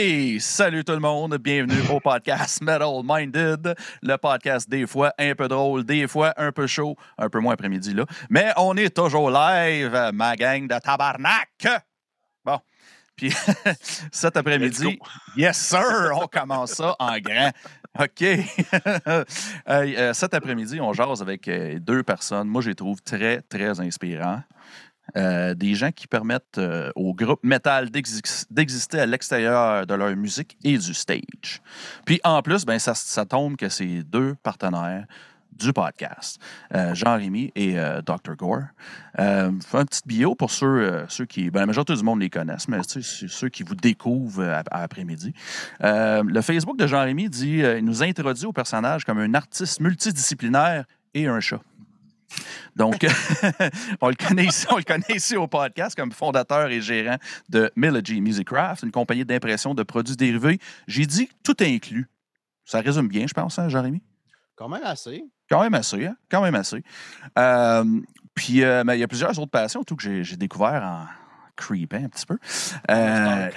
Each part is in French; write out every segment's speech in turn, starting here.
Hey! Salut tout le monde, bienvenue au podcast Metal Minded, le podcast des fois un peu drôle, des fois un peu chaud, un peu moins après-midi là, mais on est toujours live, ma gang de tabarnak! Bon, puis cet après-midi, yes sir, on commence ça en grand. OK. Euh, cet après-midi, on jase avec euh, deux personnes. Moi, je les trouve très, très inspirants. Euh, des gens qui permettent euh, au groupe metal d'exister à l'extérieur de leur musique et du stage. Puis en plus, ben, ça, tombe que c'est deux partenaires du podcast, euh, Jean-Rémy et Dr. Gore. un petit bio pour ceux, ceux qui. Ben, la majorité du monde les connaissent, mais ceux qui vous découvrent à, après-midi. le Facebook de Jean-Rémy dit il nous introduit au personnage comme un artiste multidisciplinaire et un chat. Donc, on, le connaît ici, on le connaît ici au podcast comme fondateur et gérant de Melody Musicraft, une compagnie d'impression de produits dérivés. J'ai dit tout inclus. Ça résume bien, je pense, hein, Jérémy? Quand même assez. Quand même assez, hein? Quand même assez. Euh, puis, euh, il y a plusieurs autres passions, tout que j'ai découvert en creepant un petit peu. Euh,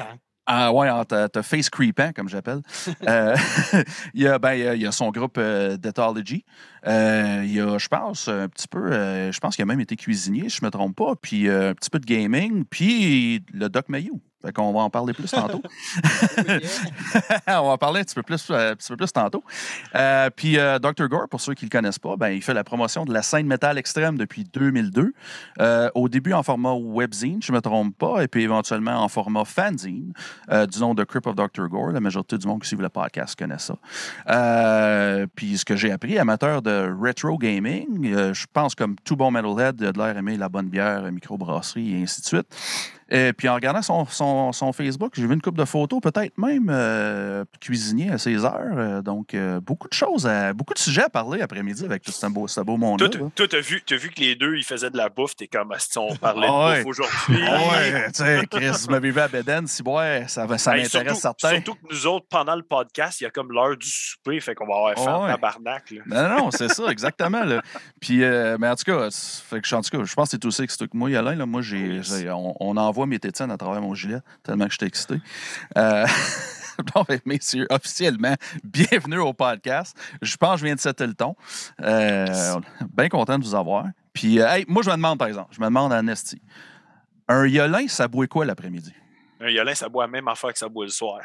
ah ouais, t'as face creepant, comme j'appelle. euh, il, y a, ben, il, y a, son groupe euh, euh, il y a, je pense, un petit peu, euh, je pense qu'il a même été cuisinier, si je ne me trompe pas, puis un petit peu de gaming, puis le Doc Mayou. Fait qu'on va en parler plus tantôt. on va en parler un petit peu plus, un petit peu plus tantôt. Euh, puis euh, Dr. Gore, pour ceux qui ne le connaissent pas, ben, il fait la promotion de la scène métal extrême depuis 2002. Euh, au début en format webzine, je ne me trompe pas, et puis éventuellement en format fanzine, du nom de Crip of Dr. Gore. La majorité du monde qui suit le podcast connaît ça. puis ce que j'ai appris, amateur de retro gaming, je pense comme tout bon metalhead, de l'air aimer la bonne bière, microbrasserie et ainsi de suite. Et puis en regardant son, son, son Facebook, j'ai vu une coupe de photos, peut-être même euh, cuisinier à ses heures. Euh, donc, euh, beaucoup de choses, beaucoup de sujets à parler après-midi avec tout ce beau, ce beau monde-là. Toi, tu as vu, as vu que les deux, ils faisaient de la bouffe. T'es comme si on parlait de bouffe aujourd'hui. ouais, tu sais, Chris, m'avez vu à Beden, si ouais, ça, ça m'intéresse certains. Surtout que nous autres, pendant le podcast, il y a comme l'heure du souper, fait qu'on va avoir faim ouais. tabarnak. Non, non, c'est ça, exactement. Là. Puis, mais en tout cas, fait que, en tout cas, je pense que c'est aussi que moi, Alain, là, moi, j'ai, on, on envoie mes tétines à travers mon gilet, tellement que je suis excité. Euh, bon, messieurs, officiellement, bienvenue au podcast. Je pense que je viens de setter le ton. Euh, bien content de vous avoir. Puis, euh, moi, je me demande, par exemple, je me demande à Anesti, un yolin, ça boit quoi l'après-midi? Un yolin, ça boit la même affaire que ça boit le soir.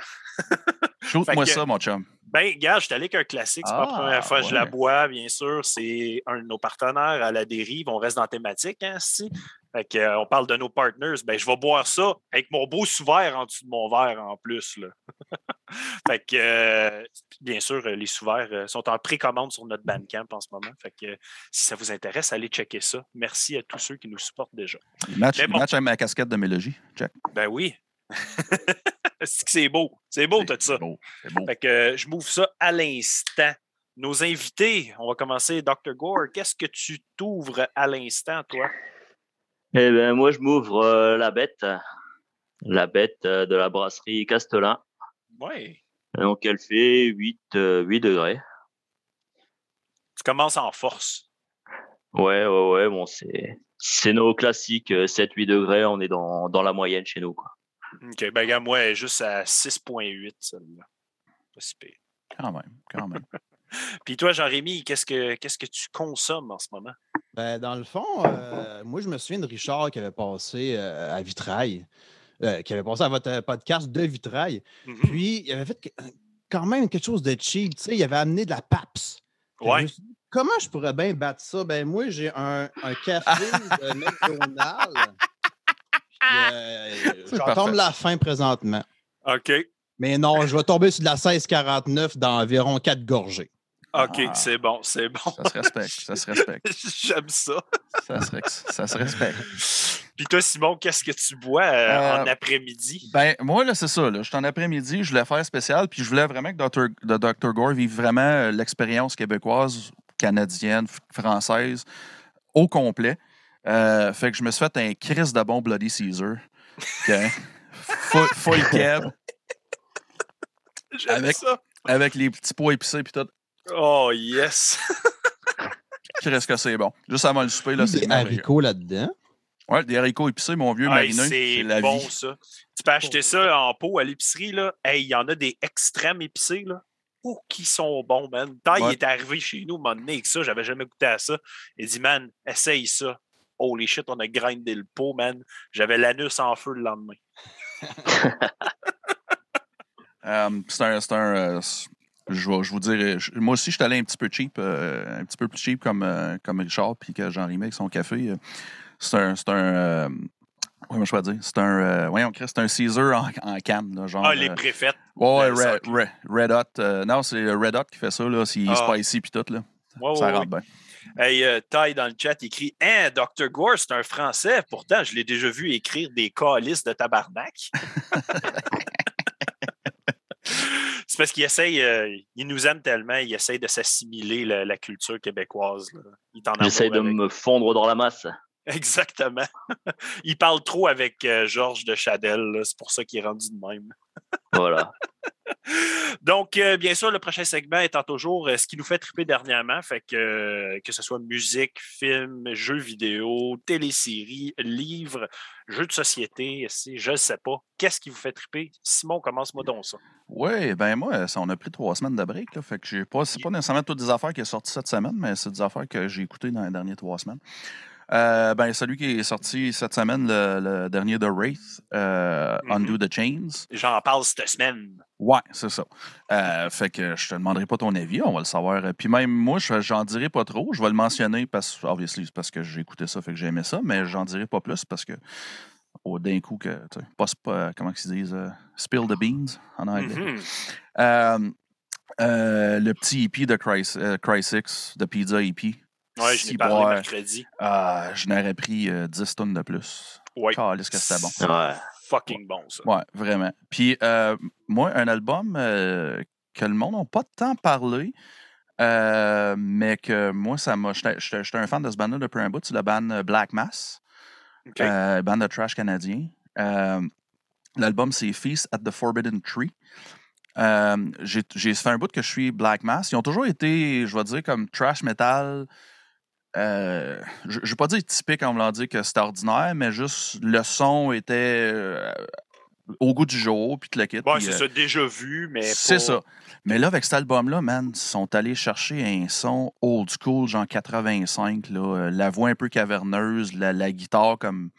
Shoot-moi ça, mon chum. Ben, gars, je suis allé avec un classique. C'est pas la première fois que je la bois, bien sûr. C'est un de nos partenaires à la dérive. On reste dans la thématique, hein, si. Fait euh, on parle de nos partners. Ben, je vais boire ça avec mon beau sous-verre en dessous de mon verre en plus. Là. fait que, euh, bien sûr, les sous-verres euh, sont en précommande sur notre Bandcamp en ce moment. Fait que, si ça vous intéresse, allez checker ça. Merci à tous ceux qui nous supportent déjà. Match, match avec ma casquette de Mélodie. Check. Ben oui. c'est beau? C'est beau, tout ça. Beau. Fait que, je m'ouvre ça à l'instant. Nos invités, on va commencer. Dr. Gore, qu'est-ce que tu t'ouvres à l'instant, toi? Eh ben, moi, je m'ouvre euh, la bête, la bête euh, de la brasserie Castelin. Oui. Donc, elle fait 8, 8 euh, degrés. Tu commences en force. Ouais, ouais, ouais. Bon, c'est, c'est nos classiques 7-8 degrés. On est dans, dans, la moyenne chez nous. Quoi. OK. Ben, gars, moi, juste à 6,8, celle-là. Pas si pire. Quand même, quand même. Puis toi, Jean-Rémy, qu'est-ce que, qu'est-ce que tu consommes en ce moment? Ben, dans le fond, euh, moi, je me souviens de Richard qui avait passé euh, à Vitrail, euh, qui avait passé à votre podcast de Vitrail. Mm-hmm. Puis, il avait fait quand même quelque chose de cheap. Tu sais, il avait amené de la PAPS. Ouais. comment je pourrais bien battre ça? Ben, moi, j'ai un, un café de McDonald's. J'en tombe la fin présentement. OK. Mais non, je vais tomber sur de la 1649 dans environ 4 gorgées. OK, Ah. c'est bon, c'est bon. Ça se respecte, ça se respecte. J'aime ça. Ça se, rex- ça se respecte. Puis toi, Simon, qu'est-ce que tu bois euh, Euh, en après-midi? Ben, moi, là, c'est ça. Là. Je suis en après-midi, je voulais faire spécial, puis je voulais vraiment que Dr. Dr. Gore vive vraiment euh, l'expérience québécoise, canadienne, française, au complet. Euh, fait que je me suis fait un Chris de bon Bloody Caesar. OK? full, full cab, J'aime avec- ça. avec les petits pois épicés, puis tout. Oh, yes. Chris que c'est bon. Juste avant le souper, là, c'est des haricots là-dedans. Ouais, des haricots épicés, mon vieux Hey, c'est bon, vie. ça. Tu peux acheter ça en pot à l'épicerie, là. Hey, il y en a des extrêmes épicés, là. Oh, qui sont bons, man. Tant il est arrivé chez nous, un moment donné, avec ça, j'avais jamais goûté à ça. Il dit, man, essaye ça. Holy shit, on a grindé le pot, man. J'avais l'anus en feu le lendemain. Euh, c'est un. euh, je, vais- je vous dirais, je- moi aussi, je suis allé un petit peu cheap, euh, un petit peu plus cheap comme, euh, comme Richard, puis que Jean Rimet avec son café. euh, C'est un. C'est un euh, comment je peux dire? C'est un. euh, voyons, c'est un Caesar en, en canne, là, genre. Ah, les euh, préfaites. ouais, ouais, le Red. Red- Red Hot. euh, non, c'est Red Hot qui fait ça, là. C'est Ah. spicy, puis tout, là. Ouais, ça ouais, rentre ouais. bien. Hey, euh, Ty dans le chat écrit Hein, Dr. Gore, c'est un Français. Pourtant, je l'ai déjà vu écrire des calices de tabarnak. c'est parce qu'il essaye, euh, il nous aime tellement, il essaye de s'assimiler la, la culture québécoise. là. Il t'en J'essaie de me fondre dans la masse. Exactement. il parle trop avec euh, Georges de Chadel. là. C'est pour ça qu'il est rendu de même. Voilà. Donc, euh, bien sûr, le prochain segment étant toujours euh, ce qui nous fait triper dernièrement. Fait que, euh, que ce soit musique, film, jeux vidéo, téléséries, livres, jeux de société, si, je ne sais pas. Qu'est-ce qui vous fait triper? Simon, commence-moi donc ça. Oui, ben moi, ça, on a pris trois semaines de break. Là, fait que j'ai pas, c'est pas nécessairement toutes des affaires qui sont sorties cette semaine, mais c'est des affaires que j'ai écoutées dans les dernières trois semaines. Euh, ben, celui qui est sorti cette semaine, le, le dernier de Wraith, euh, Mhm. Undo the Chains. J'en parle cette semaine. Ouais, c'est ça. Euh, fait que je te demanderai pas ton avis, on va le savoir. Puis même moi, je- j'en dirai pas trop. Je vais le mentionner parce, obviously, parce que j'ai écouté ça, fait que j'ai aimé ça, mais j'en dirai pas plus parce que au d'un coup que, pas, comment ils disent, euh, spill the beans en anglais. Mhm. Euh, euh, le petit EP de Cry, euh, Cry6, de Pizza EP. Ouais, je Si l'ai parlé boire, mercredi. ah, je n'aurais pris euh, 10 tonnes de plus. Ouais. Calisse que c'était bon. Ouais. Fucking bon, ça. Ouais, vraiment. Puis, euh, moi, un album euh, que le monde n'a pas tant parlé, euh, mais que moi, ça m'a. J'étais un fan de ce band-là depuis un bout. C'est la band euh, Black Mass, OK. euh, band de trash canadien. Euh, L'album, c'est Feast at the Forbidden Tree. Euh, J'ai fait un bout que je suis Black Mass. Ils ont toujours été, je vais dire, comme trash metal. Euh, je ne vais pas dire typique en voulant dire que c'était ordinaire, mais juste le son était euh, au goût du jour, puis tout le kit. Bon, c'est euh, ça, déjà vu, mais. c'est pas- ça. Mais là, avec cet album-là, man, ils sont allés chercher un son old school, genre 85, là, la voix un peu caverneuse, la, la guitare comme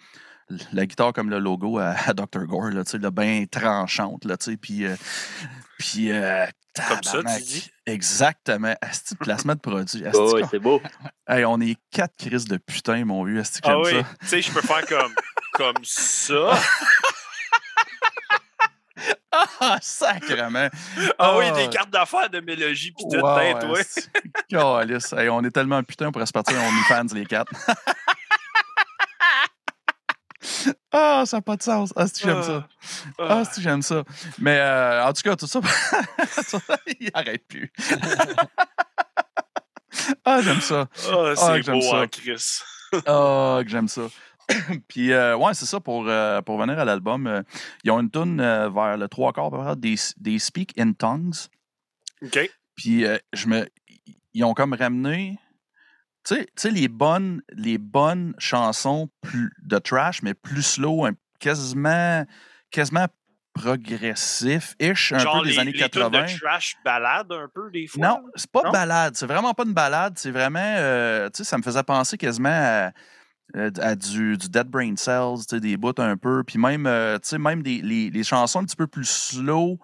la guitare comme le logo à, à Dr. Gore, là, tu sais, là, bien tranchante, là, tu sais, puis... euh, puis euh, Comme ça, tu dis? Exactement. Asti, placement de produit. Asti, Oh, qu'on- c'est beau. Hey, on est quatre crises de putain, mon vieux. Asti, que Ah oui, ça. tu sais, je peux faire comme, comme ça. Ah, sacrement. Ah oui, Ah. des cartes d'affaires de Mélogie pis tout, Wow, tête, ouais. Hey, on est tellement putain, on pourrait se partir en OnlyFans, les quatre. ah, ça n'a pas de sens. Ah, si j'aime ça. Ah, si j'aime ça. Mais euh, en tout cas, tout ça, il arrête plus. ah, j'aime ça. Ah, c'est j'aime beau, ça. hein, Chris. Ah, que j'aime ça. Puis, euh, ouais, c'est ça, pour, euh, pour venir à l'album, euh, ils ont une tune vers le trois quarts, des, des Speak in Tongues. OK. Puis, euh, je me, ils ont comme ramené, tu sais- les bonnes, les bonnes chansons plus, de trash, mais plus slow, un- quasiment, quasiment progressif-ish, un Genre peu des les, années les tunes 80. de trash balade un peu, des fois. Non, c'est pas Non? balade. C'est vraiment pas une balade. C'est vraiment. euh, tu sais, ça me faisait penser quasiment à, euh, à du, du Dead Brain Cells, tu sais, des bouts un peu. Puis même, euh, tu sais, même des, les, les chansons un petit peu plus slow.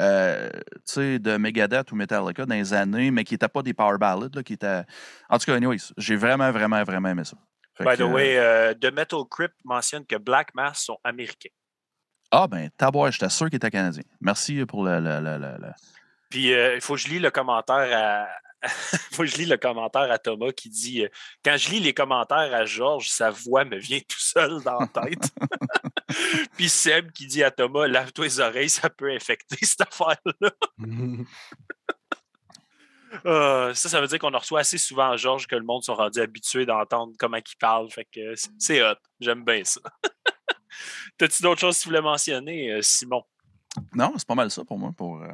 Euh, de Megadeth ou Metallica dans les années, mais qui n'étaient pas des power ballads, là, qui étaient... En tout cas, anyways, j'ai vraiment, vraiment, vraiment aimé ça. Fait By que, the way, euh, The Metal Crypt mentionne que Black Mass sont américains. Ah, ben, Tabois, j'étais sûr qu'il était canadien. Merci pour le. le, le, le... Puis, euh, il faut que je lis le commentaire à. faut que je lis le commentaire à Thomas qui dit euh, Quand je lis les commentaires à Georges, sa voix me vient tout seul dans la tête. Puis Seb qui dit à Thomas Lave-toi les oreilles, ça peut infecter cette affaire-là. Euh, ça, ça veut dire qu'on en reçoit assez souvent Georges que le monde sont rendus habitués d'entendre comment il parle. Fait que c'est hot. J'aime bien ça. T'as-tu d'autres choses que tu voulais mentionner, euh, Simon? Non, c'est pas mal ça pour moi. Pour, euh,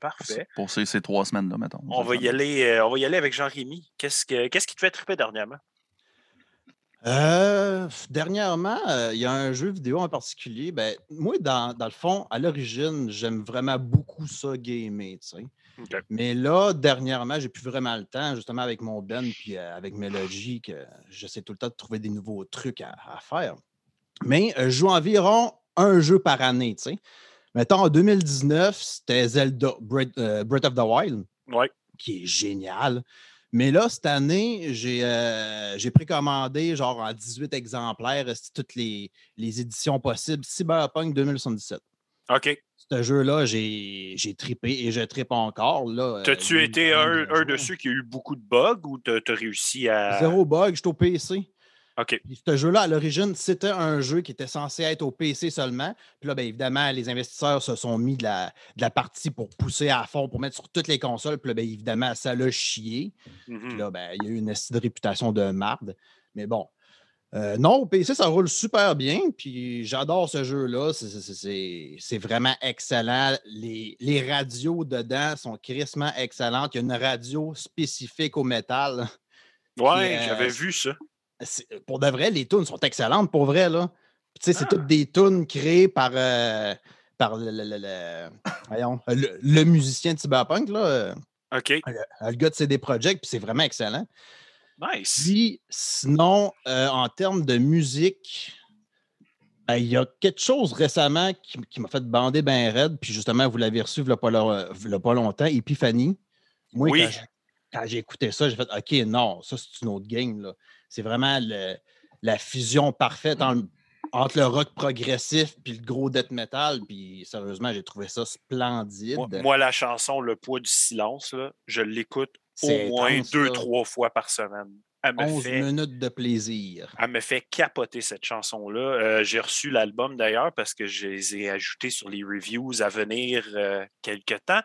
Parfait. Pour ces, ces, trois semaines-là, mettons. On va, y aller, on va y aller avec Jean-Rémy. Qu'est-ce, que, qu'est-ce qui te fait triper dernièrement? Euh, dernièrement, il y a un jeu vidéo en particulier. Ben, moi, dans, dans, le fond, à l'origine, j'aime vraiment beaucoup ça gamer. Okay. Mais là, dernièrement, j'ai plus vraiment le temps, justement avec mon Ben puis avec Melody, que j'essaie tout le temps de trouver des nouveaux trucs à, à faire. Mais je joue environ un jeu par année. Tu sais. Mettons, en 2019, c'était Zelda Breath, euh, Breath, of the Wild, ouais. qui est génial. Mais là, cette année, j'ai euh, précommandé genre en 18 exemplaires toutes les, les éditions possibles Cyberpunk 2077. OK. Ce jeu-là, j'ai tripé et je tripe encore. T'as-tu euh, été un, un de ceux qui a eu beaucoup de bugs ou t'as as réussi à. Zéro bug, j'étais au PC. OK. Puis ce jeu-là, à l'origine, c'était un jeu qui était censé être au PC seulement. Puis là, bien évidemment, les investisseurs se sont mis de la, de la partie pour pousser à fond, pour mettre sur toutes les consoles. Puis là, bien évidemment, ça l'a chié. Puis Mhm. là, ben, il y a eu une de réputation de marde. Mais bon. Euh, non, au PC, ça roule super bien. Puis j'adore ce jeu-là. C'est- vraiment excellent. Les, les radios dedans sont crissement excellentes. Il y a une radio spécifique au métal. Ouais, euh, j'avais vu ça. C'est- pour de vrai, les tunes sont excellentes pour vrai. Là. Puis, tu sais, c'est Ah. toutes des tunes créées par, euh, par le, le- le- le- voyons, le- le musicien de Cyberpunk, là, euh, OK. le, le gars de CD Projekt, puis c'est vraiment excellent. Nice. Puis sinon, euh, en termes de musique, ben, il y a quelque chose récemment qui, qui m'a fait bander bien raide, puis justement, vous l'avez reçu il n'y a, pas longtemps, Epiphany. Moi, Oui. quand j'ai écouté ça, j'ai fait OK, non, ça, c'est une autre game. là. C'est vraiment le- la fusion parfaite en- entre le rock progressif puis le gros death metal. Puis sérieusement, j'ai trouvé ça splendide. Moi, moi, la chanson Le poids du silence, là, je l'écoute au moins intense, deux, ça. trois fois par semaine. Elle me 11 fait minutes de plaisir. Elle me fait capoter cette chanson-là. Euh, j'ai reçu l'album d'ailleurs parce que je les ai ajoutés sur les reviews à venir euh, quelque temps.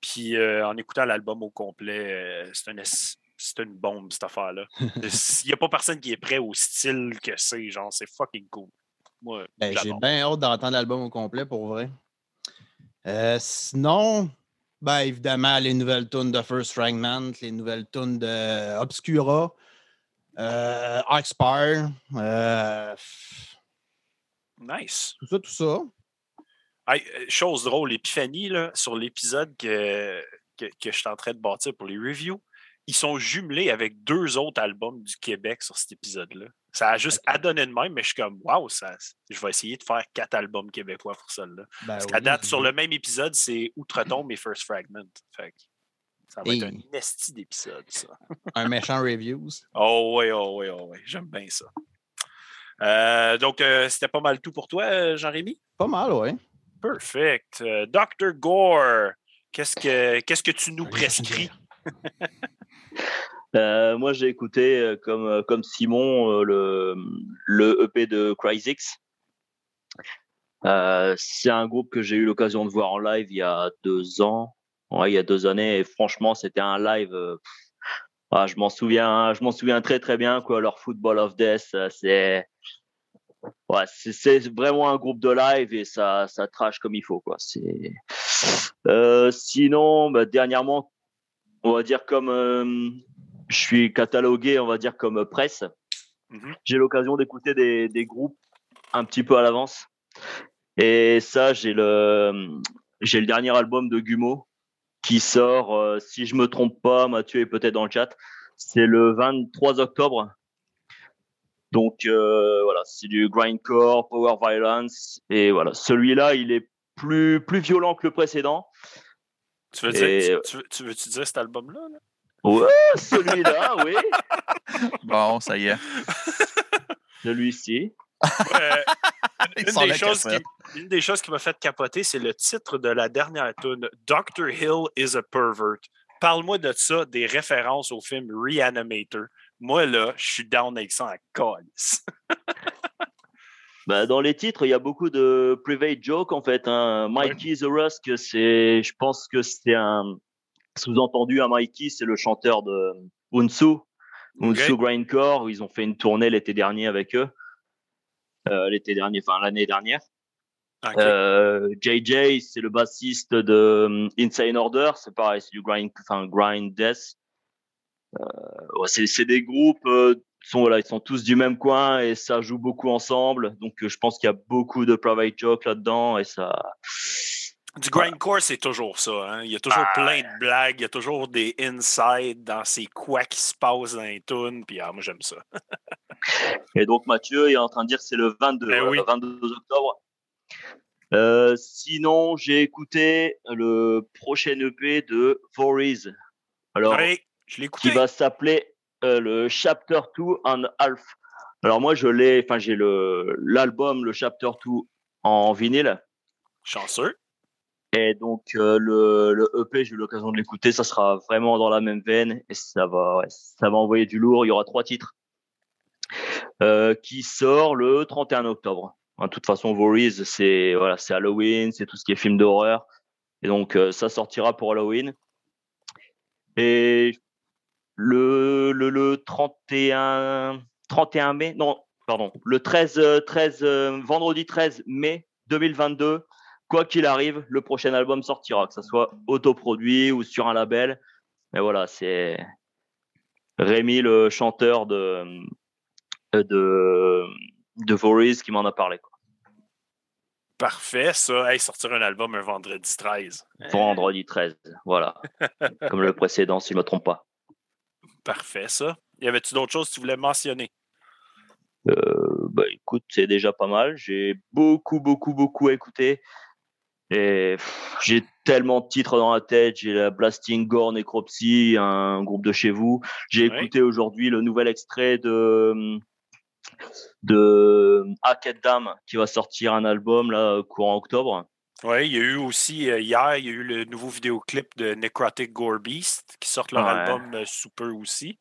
Puis euh, en écoutant l'album au complet, euh, c'est une, c'est une bombe cette affaire-là. Il n'y a pas personne qui est prêt au style que c'est. Genre, c'est fucking cool. Moi, Ben, j'ai bien hâte d'entendre l'album au complet pour vrai. Euh, sinon, ben, évidemment, les nouvelles tunes de First Fragment, les nouvelles tunes de Obscura, euh, Oxpire, euh, Nice. tout ça, tout ça. Hey, euh, chose drôle, Epiphanie, là, sur l'épisode que, que, que je suis en train de bâtir pour les reviews, ils sont jumelés avec deux autres albums du Québec sur cet épisode-là. Ça a juste Ok. adonné de même, mais je suis comme, waouh, ça, je vais essayer de faire quatre albums québécois pour celle-là. Ben Parce oui, qu'à date, c'est sur le même épisode, c'est Outre-Tombe et First Fragment. Fait que ça va être un esti d'épisode, ça. un méchant reviews. Oh oui, oh oui, oh oui. J'aime bien ça. Euh, donc, euh, c'était pas mal tout pour toi, euh, Jean-Rémy? Pas mal, ouais. Perfect. Euh, Dr. Gore, qu'est-ce que, qu'est-ce que tu nous prescris? Euh, moi, j'ai écouté, euh, comme, euh, comme Simon, le, EP de Cryzix. C'est un groupe que j'ai eu l'occasion de voir en live il y a deux ans. Il y a deux années. Et franchement, c'était un live. ah, je m'en souviens, je m'en souviens très très bien. Leur Football of Death, c'est vraiment un groupe de live et ça, ça trash comme il faut. Sinon, bah, dernièrement, on va dire comme euh, je suis catalogué, on va dire comme presse. Mhm. J'ai l'occasion d'écouter des, des groupes un petit peu à l'avance. Et ça, j'ai le, j'ai le dernier album de Gumo qui sort, euh, si je me trompe pas, Mathieu est peut-être dans le chat, c'est le 23 octobre. Donc euh, voilà, c'est du grindcore, power violence, et voilà, celui-là, il est plus plus violent que le précédent. Tu veux, Et- dire, tu, tu veux, tu veux-tu dire cet album-là? là? Ouais, celui-là, oui, Bon, ça y est. celui-ci. une, des choses qui, une, des choses qui, m'a fait capoter, c'est le titre de la dernière tune Dr. Hill is a pervert. Parle-moi de ça, des références au film Reanimator. Moi, là, je suis down avec ça en bah, dans les titres, il y a beaucoup de private jokes en fait. Hein. Mikey the Rusk, c'est, je pense que c'est un sous-entendu. Un Mikey, c'est le chanteur de Unsu, Unsu Grindcore, où ils ont fait une tournée l'été dernier avec eux. Euh, l'été dernier, enfin l'année dernière. JJ, euh, c'est le bassiste de um, Insane Order, c'est pareil, c'est du grind, enfin grind death. Euh, c'est des groupes, sont voilà, ils sont tous du même coin et ça joue beaucoup ensemble. Donc je pense qu'il y a beaucoup de private jokes là-dedans et ça. Du grindcore, c'est toujours ça. Hein. Il y a toujours ah, plein de blagues, il y a toujours des insides dans ces quoi qui se passent dans les tunes. Puis ah, moi, j'aime ça. Et donc, Mathieu est en train de dire que c'est le 22, ben le 22 octobre. Euh, sinon, j'ai écouté le prochain EP de Voriz. Alors, je qui va s'appeler euh, le Chapter 2 and Half. Alors moi, je l'ai, enfin j'ai le l'album, le Chapter 2 en vinyle. Chanceux. Et donc euh, le, le, EP, j'ai eu l'occasion de l'écouter, ça sera vraiment dans la même veine et ça va, ça va envoyer du lourd. Il y aura trois titres euh, qui sort le 31 octobre. De toute façon, Voriz, c'est voilà, c'est Halloween, c'est tout ce qui est film d'horreur, et donc ça sortira pour Halloween. Et le, le, le 31, 31 mai, non, pardon, le 13, 13, vendredi 13 mai 2022, quoi qu'il arrive, le prochain album sortira, que ce soit autoproduit ou sur un label. Mais voilà, c'est Rémi, le chanteur de, de, de Voriz, qui m'en a parlé. Quoi. Parfait, ça. Hey, sortir un album un vendredi 13. Vendredi 13, voilà. Comme le précédent, si je ne me trompe pas. Parfait, ça. Y avait-tu d'autres choses que tu voulais mentionner? Euh, bah, écoute, c'est déjà pas mal. J'ai beaucoup, beaucoup, beaucoup écouté. Et j'ai tellement de titres dans la tête. J'ai la Blasting Gore Necropsy, un groupe de chez vous. J'ai écouté aujourd'hui le nouvel extrait de de Hackett Dam qui va sortir un album là courant octobre. Oui, il y a eu aussi euh, hier, il y a eu le nouveau vidéoclip de Necrotic Gore Beast qui sort leur album euh, sous peu aussi.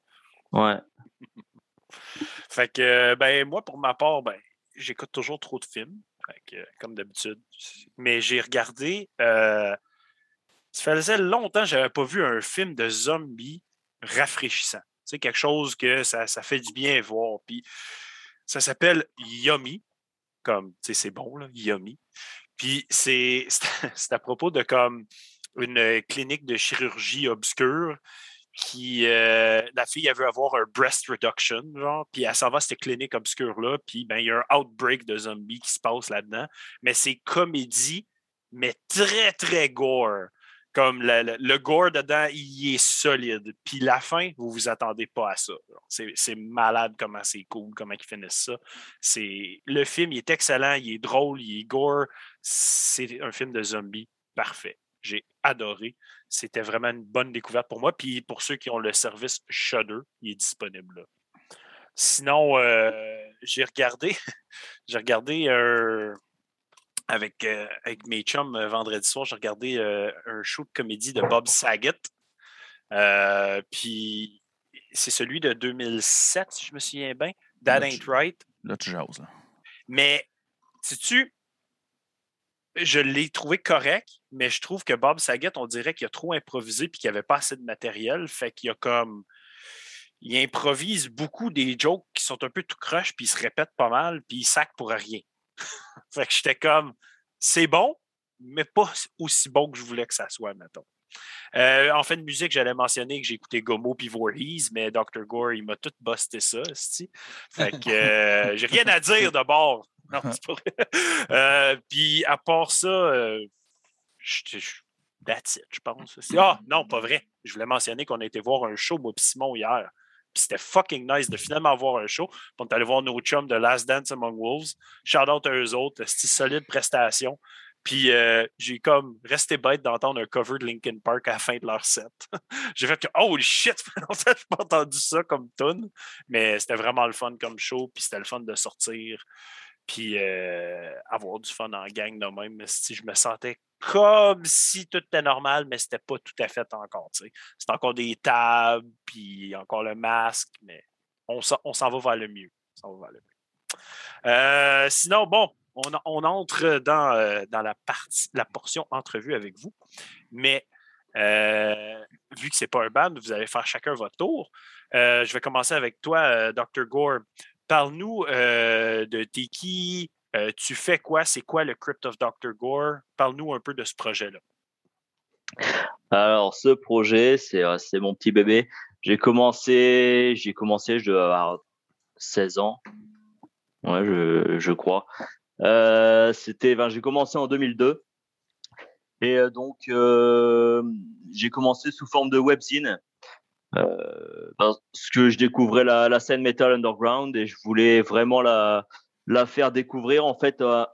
Ouais. fait que ben moi pour ma part, ben j'écoute toujours trop de films comme d'habitude. Mais j'ai regardé. Euh, ça faisait longtemps que je n'avais pas vu un film de zombies rafraîchissant. C'est quelque chose que ça, fait du bien voir. Puis ça s'appelle Yummy. Comme, tu sais, c'est bon, là, Yummy. Puis c'est à propos de comme une clinique de chirurgie obscure qui euh, la fille elle veut avoir un breast reduction genre puis elle s'en va à cette clinique obscure là puis ben il y a un outbreak de zombies qui se passe là-dedans. Mais c'est comédie mais très très gore. Comme le, gore dedans il est solide. Puis la fin vous vous attendez pas à ça. C'est malade comment c'est cool comment ils finissent ça. Le film il est excellent il est drôle il est gore c'est un film de zombies parfait j'ai adoré. C'était vraiment une bonne découverte pour moi. Puis pour ceux qui ont le service Shudder, il est disponible là. Sinon, euh, j'ai regardé, j'ai regardé avec, euh, avec mes chums euh, vendredi soir, j'ai regardé un show de comédie de Bob Saget. puis c'est celui de 2007, si je me souviens bien. That Ain't Right. Là, tu jases, Mais, sais-tu, je l'ai trouvé correct, mais je trouve que Bob Saget, on dirait qu'il a trop improvisé puis qu'il n'y avait pas assez de matériel. Fait qu'il a comme. Il improvise beaucoup des jokes qui sont un peu tout croche, puis il se répète pas mal, puis il sac pour rien. fait que j'étais comme. C'est bon, mais pas aussi bon que je voulais que ça soit, mettons. Euh, en fin de musique, j'allais mentionner que j'ai écouté Gomo puis Voorhees, mais Dr. Gore, il m'a tout busté ça. Fait que euh, j'ai rien à dire. Non, pas vrai. Euh, puis à part ça, euh, je, that's it, je pense. Ah, non, pas vrai. Je voulais mentionner qu'on a été voir un show, moi et Simon, hier. Puis c'était fucking nice de finalement voir un show. On est allé voir nos chums de Last Dance Among Wolves. Shout out à eux autres. C'était solide prestation. Puis euh, j'ai comme resté bête d'entendre un cover de Linkin Park à la fin de leur set. j'ai fait que, oh shit, je n'ai pas entendu ça comme tune. Mais c'était vraiment le fun comme show. Puis c'était le fun de sortir puis avoir du fun en gang de même. Si je me sentais comme si tout était normal, mais c'était pas tout à fait encore. C'est encore des tables, puis encore le masque, mais on s'en va vers le mieux. sinon, bon, on, entre dans, dans la, partie, la portion entrevue avec vous, mais vu que ce n'est pas un band, vous allez faire chacun votre tour. je vais commencer avec toi, Dr. Gore. Parle-nous de t'es qui, euh, tu fais quoi? C'est quoi le Crypt of Dr. Gore? Parle-nous un peu de ce projet-là. Alors, ce projet, c'est, euh, mon petit bébé. J'ai commencé, j'ai commencé, je dois avoir 16 ans. Je, crois. Euh, c'était, ben, j'ai commencé en 2002. Et donc, j'ai commencé sous forme de webzine. parce que je découvrais la, scène metal underground et je voulais vraiment la, faire découvrir. En fait, euh,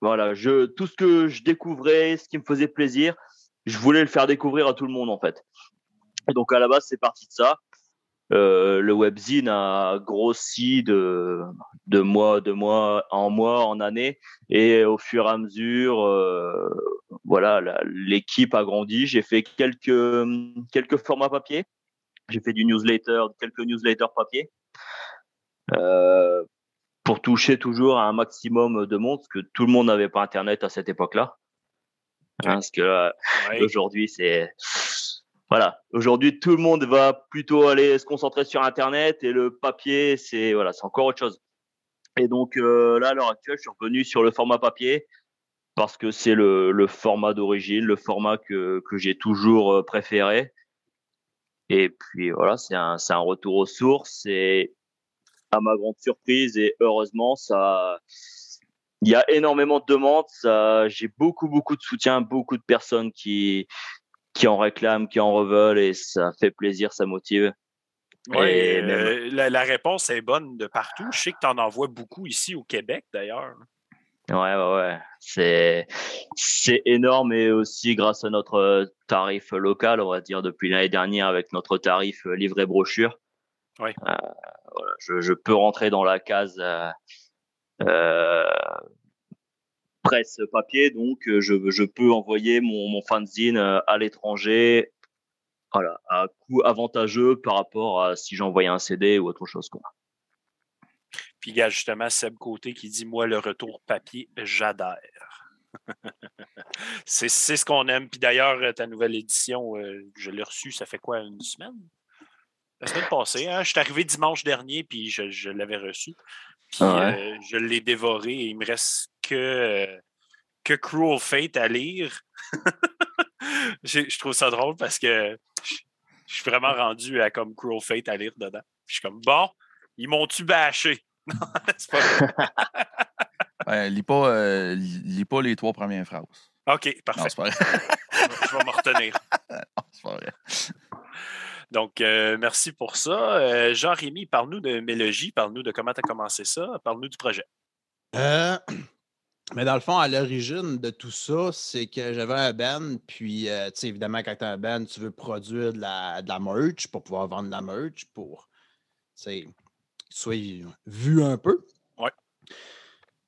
voilà, tout ce que je découvrais, ce qui me faisait plaisir, je voulais le faire découvrir à tout le monde, en fait. Donc, à la base, c'est parti de ça. Euh, le webzine a grossi de, de mois, de mois en mois, en année, et au fur et à mesure, euh, voilà, l'équipe a grandi. J'ai fait quelques quelques formats papier. J'ai fait du newsletter, quelques newsletters papier. Euh, pour toucher toujours à un maximum de monde, parce que tout le monde n'avait pas Internet à cette époque-là. Hein, parce que euh, aujourd'hui, c'est voilà. Aujourd'hui, tout le monde va plutôt aller se concentrer sur Internet et le papier, c'est voilà, c'est encore autre chose. Et donc euh, là, à l'heure actuelle, je suis revenu sur le format papier parce que c'est le, format d'origine, le format que, que j'ai toujours euh, préféré. Et puis voilà, c'est un, un retour aux sources. Et à ma grande surprise et heureusement, ça, il y a énormément de demandes. J'ai beaucoup, beaucoup de soutien, beaucoup de personnes qui, qui en réclament, qui en veulent et ça fait plaisir, ça motive. Oui, euh, la, réponse est bonne de partout. Je sais que tu en envoies beaucoup ici au Québec d'ailleurs. Ouais, ouais, ouais. C'est, c'est énorme et aussi grâce à notre tarif local, on va dire depuis l'année dernière avec notre tarif livret brochure. Ouais. Euh, je, peux rentrer dans la case euh, euh, presse papier, donc euh, je, peux envoyer mon, mon fanzine à l'étranger voilà, à coût avantageux par rapport à si j'envoyais un CD ou autre chose. Quoi. Puis il y a justement Seb Côté qui dit Moi, le retour papier, j'adhère. c'est ce qu'on aime. Puis d'ailleurs, ta nouvelle édition, je l'ai reçue, ça fait quoi, une semaine? La semaine passée, hein, je suis arrivé dimanche dernier, puis je, l'avais reçu. Puis ah euh, je l'ai dévoré et il me reste que, euh, que Cruel Fate à lire. je, trouve ça drôle parce que je, suis vraiment rendu à comme Cruel Fate à lire dedans. je suis comme bon, ils m'ont-tu bâché? c'est pas ouais, lis, pas, euh, lis pas les trois premières phrases. OK, parfait. je vais me retenir. non, c'est pas vrai. Donc, euh, merci pour ça. Euh, Jean-Rémy, parle-nous de Mélogie, parle-nous de comment tu as commencé ça, parle-nous du projet. Euh, mais dans le fond, à l'origine de tout ça, c'est que j'avais un band, puis, tu sais, évidemment, quand tu as un band, tu veux produire de la, de la merch pour pouvoir vendre de la merch pour, tu sais, soit vu un peu. Ouais.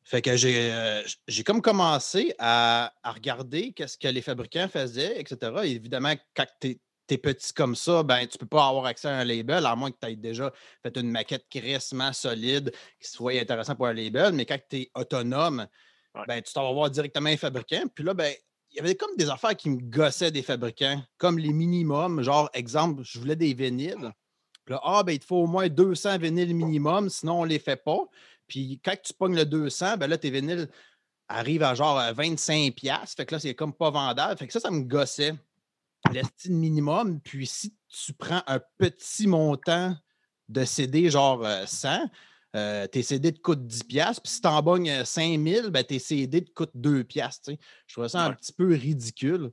Fait que j'ai, j'ai comme commencé à, à regarder qu'est-ce que les fabricants faisaient, etc. évidemment, quand tu es t'es petit comme ça, ben, tu ne peux pas avoir accès à un label, à moins que tu aies déjà fait une maquette crissement solide qui soit intéressant pour un label. Mais quand tu es autonome, ben, tu t'en vas voir directement un fabricant. Puis là, ben, il y avait comme des affaires qui me gossaient des fabricants, comme les minimums. Genre, exemple, je voulais des vinyles. Puis là, ah, ben, il te faut au moins 200 vinyles minimum, sinon on ne les fait pas. Puis quand tu pognes le 200, ben là, tes vinyles arrivent à genre 25$. Fait que là, c'est comme pas vendable. Fait que ça, ça me gossait l'estime minimum. Puis si tu prends un petit montant de CD, genre 100, euh, euh, tes CD te coûtent 10$. Puis si tu en bognes 5000, ben, tes CD te coûtent 2$. Je trouvais ça un petit peu ridicule.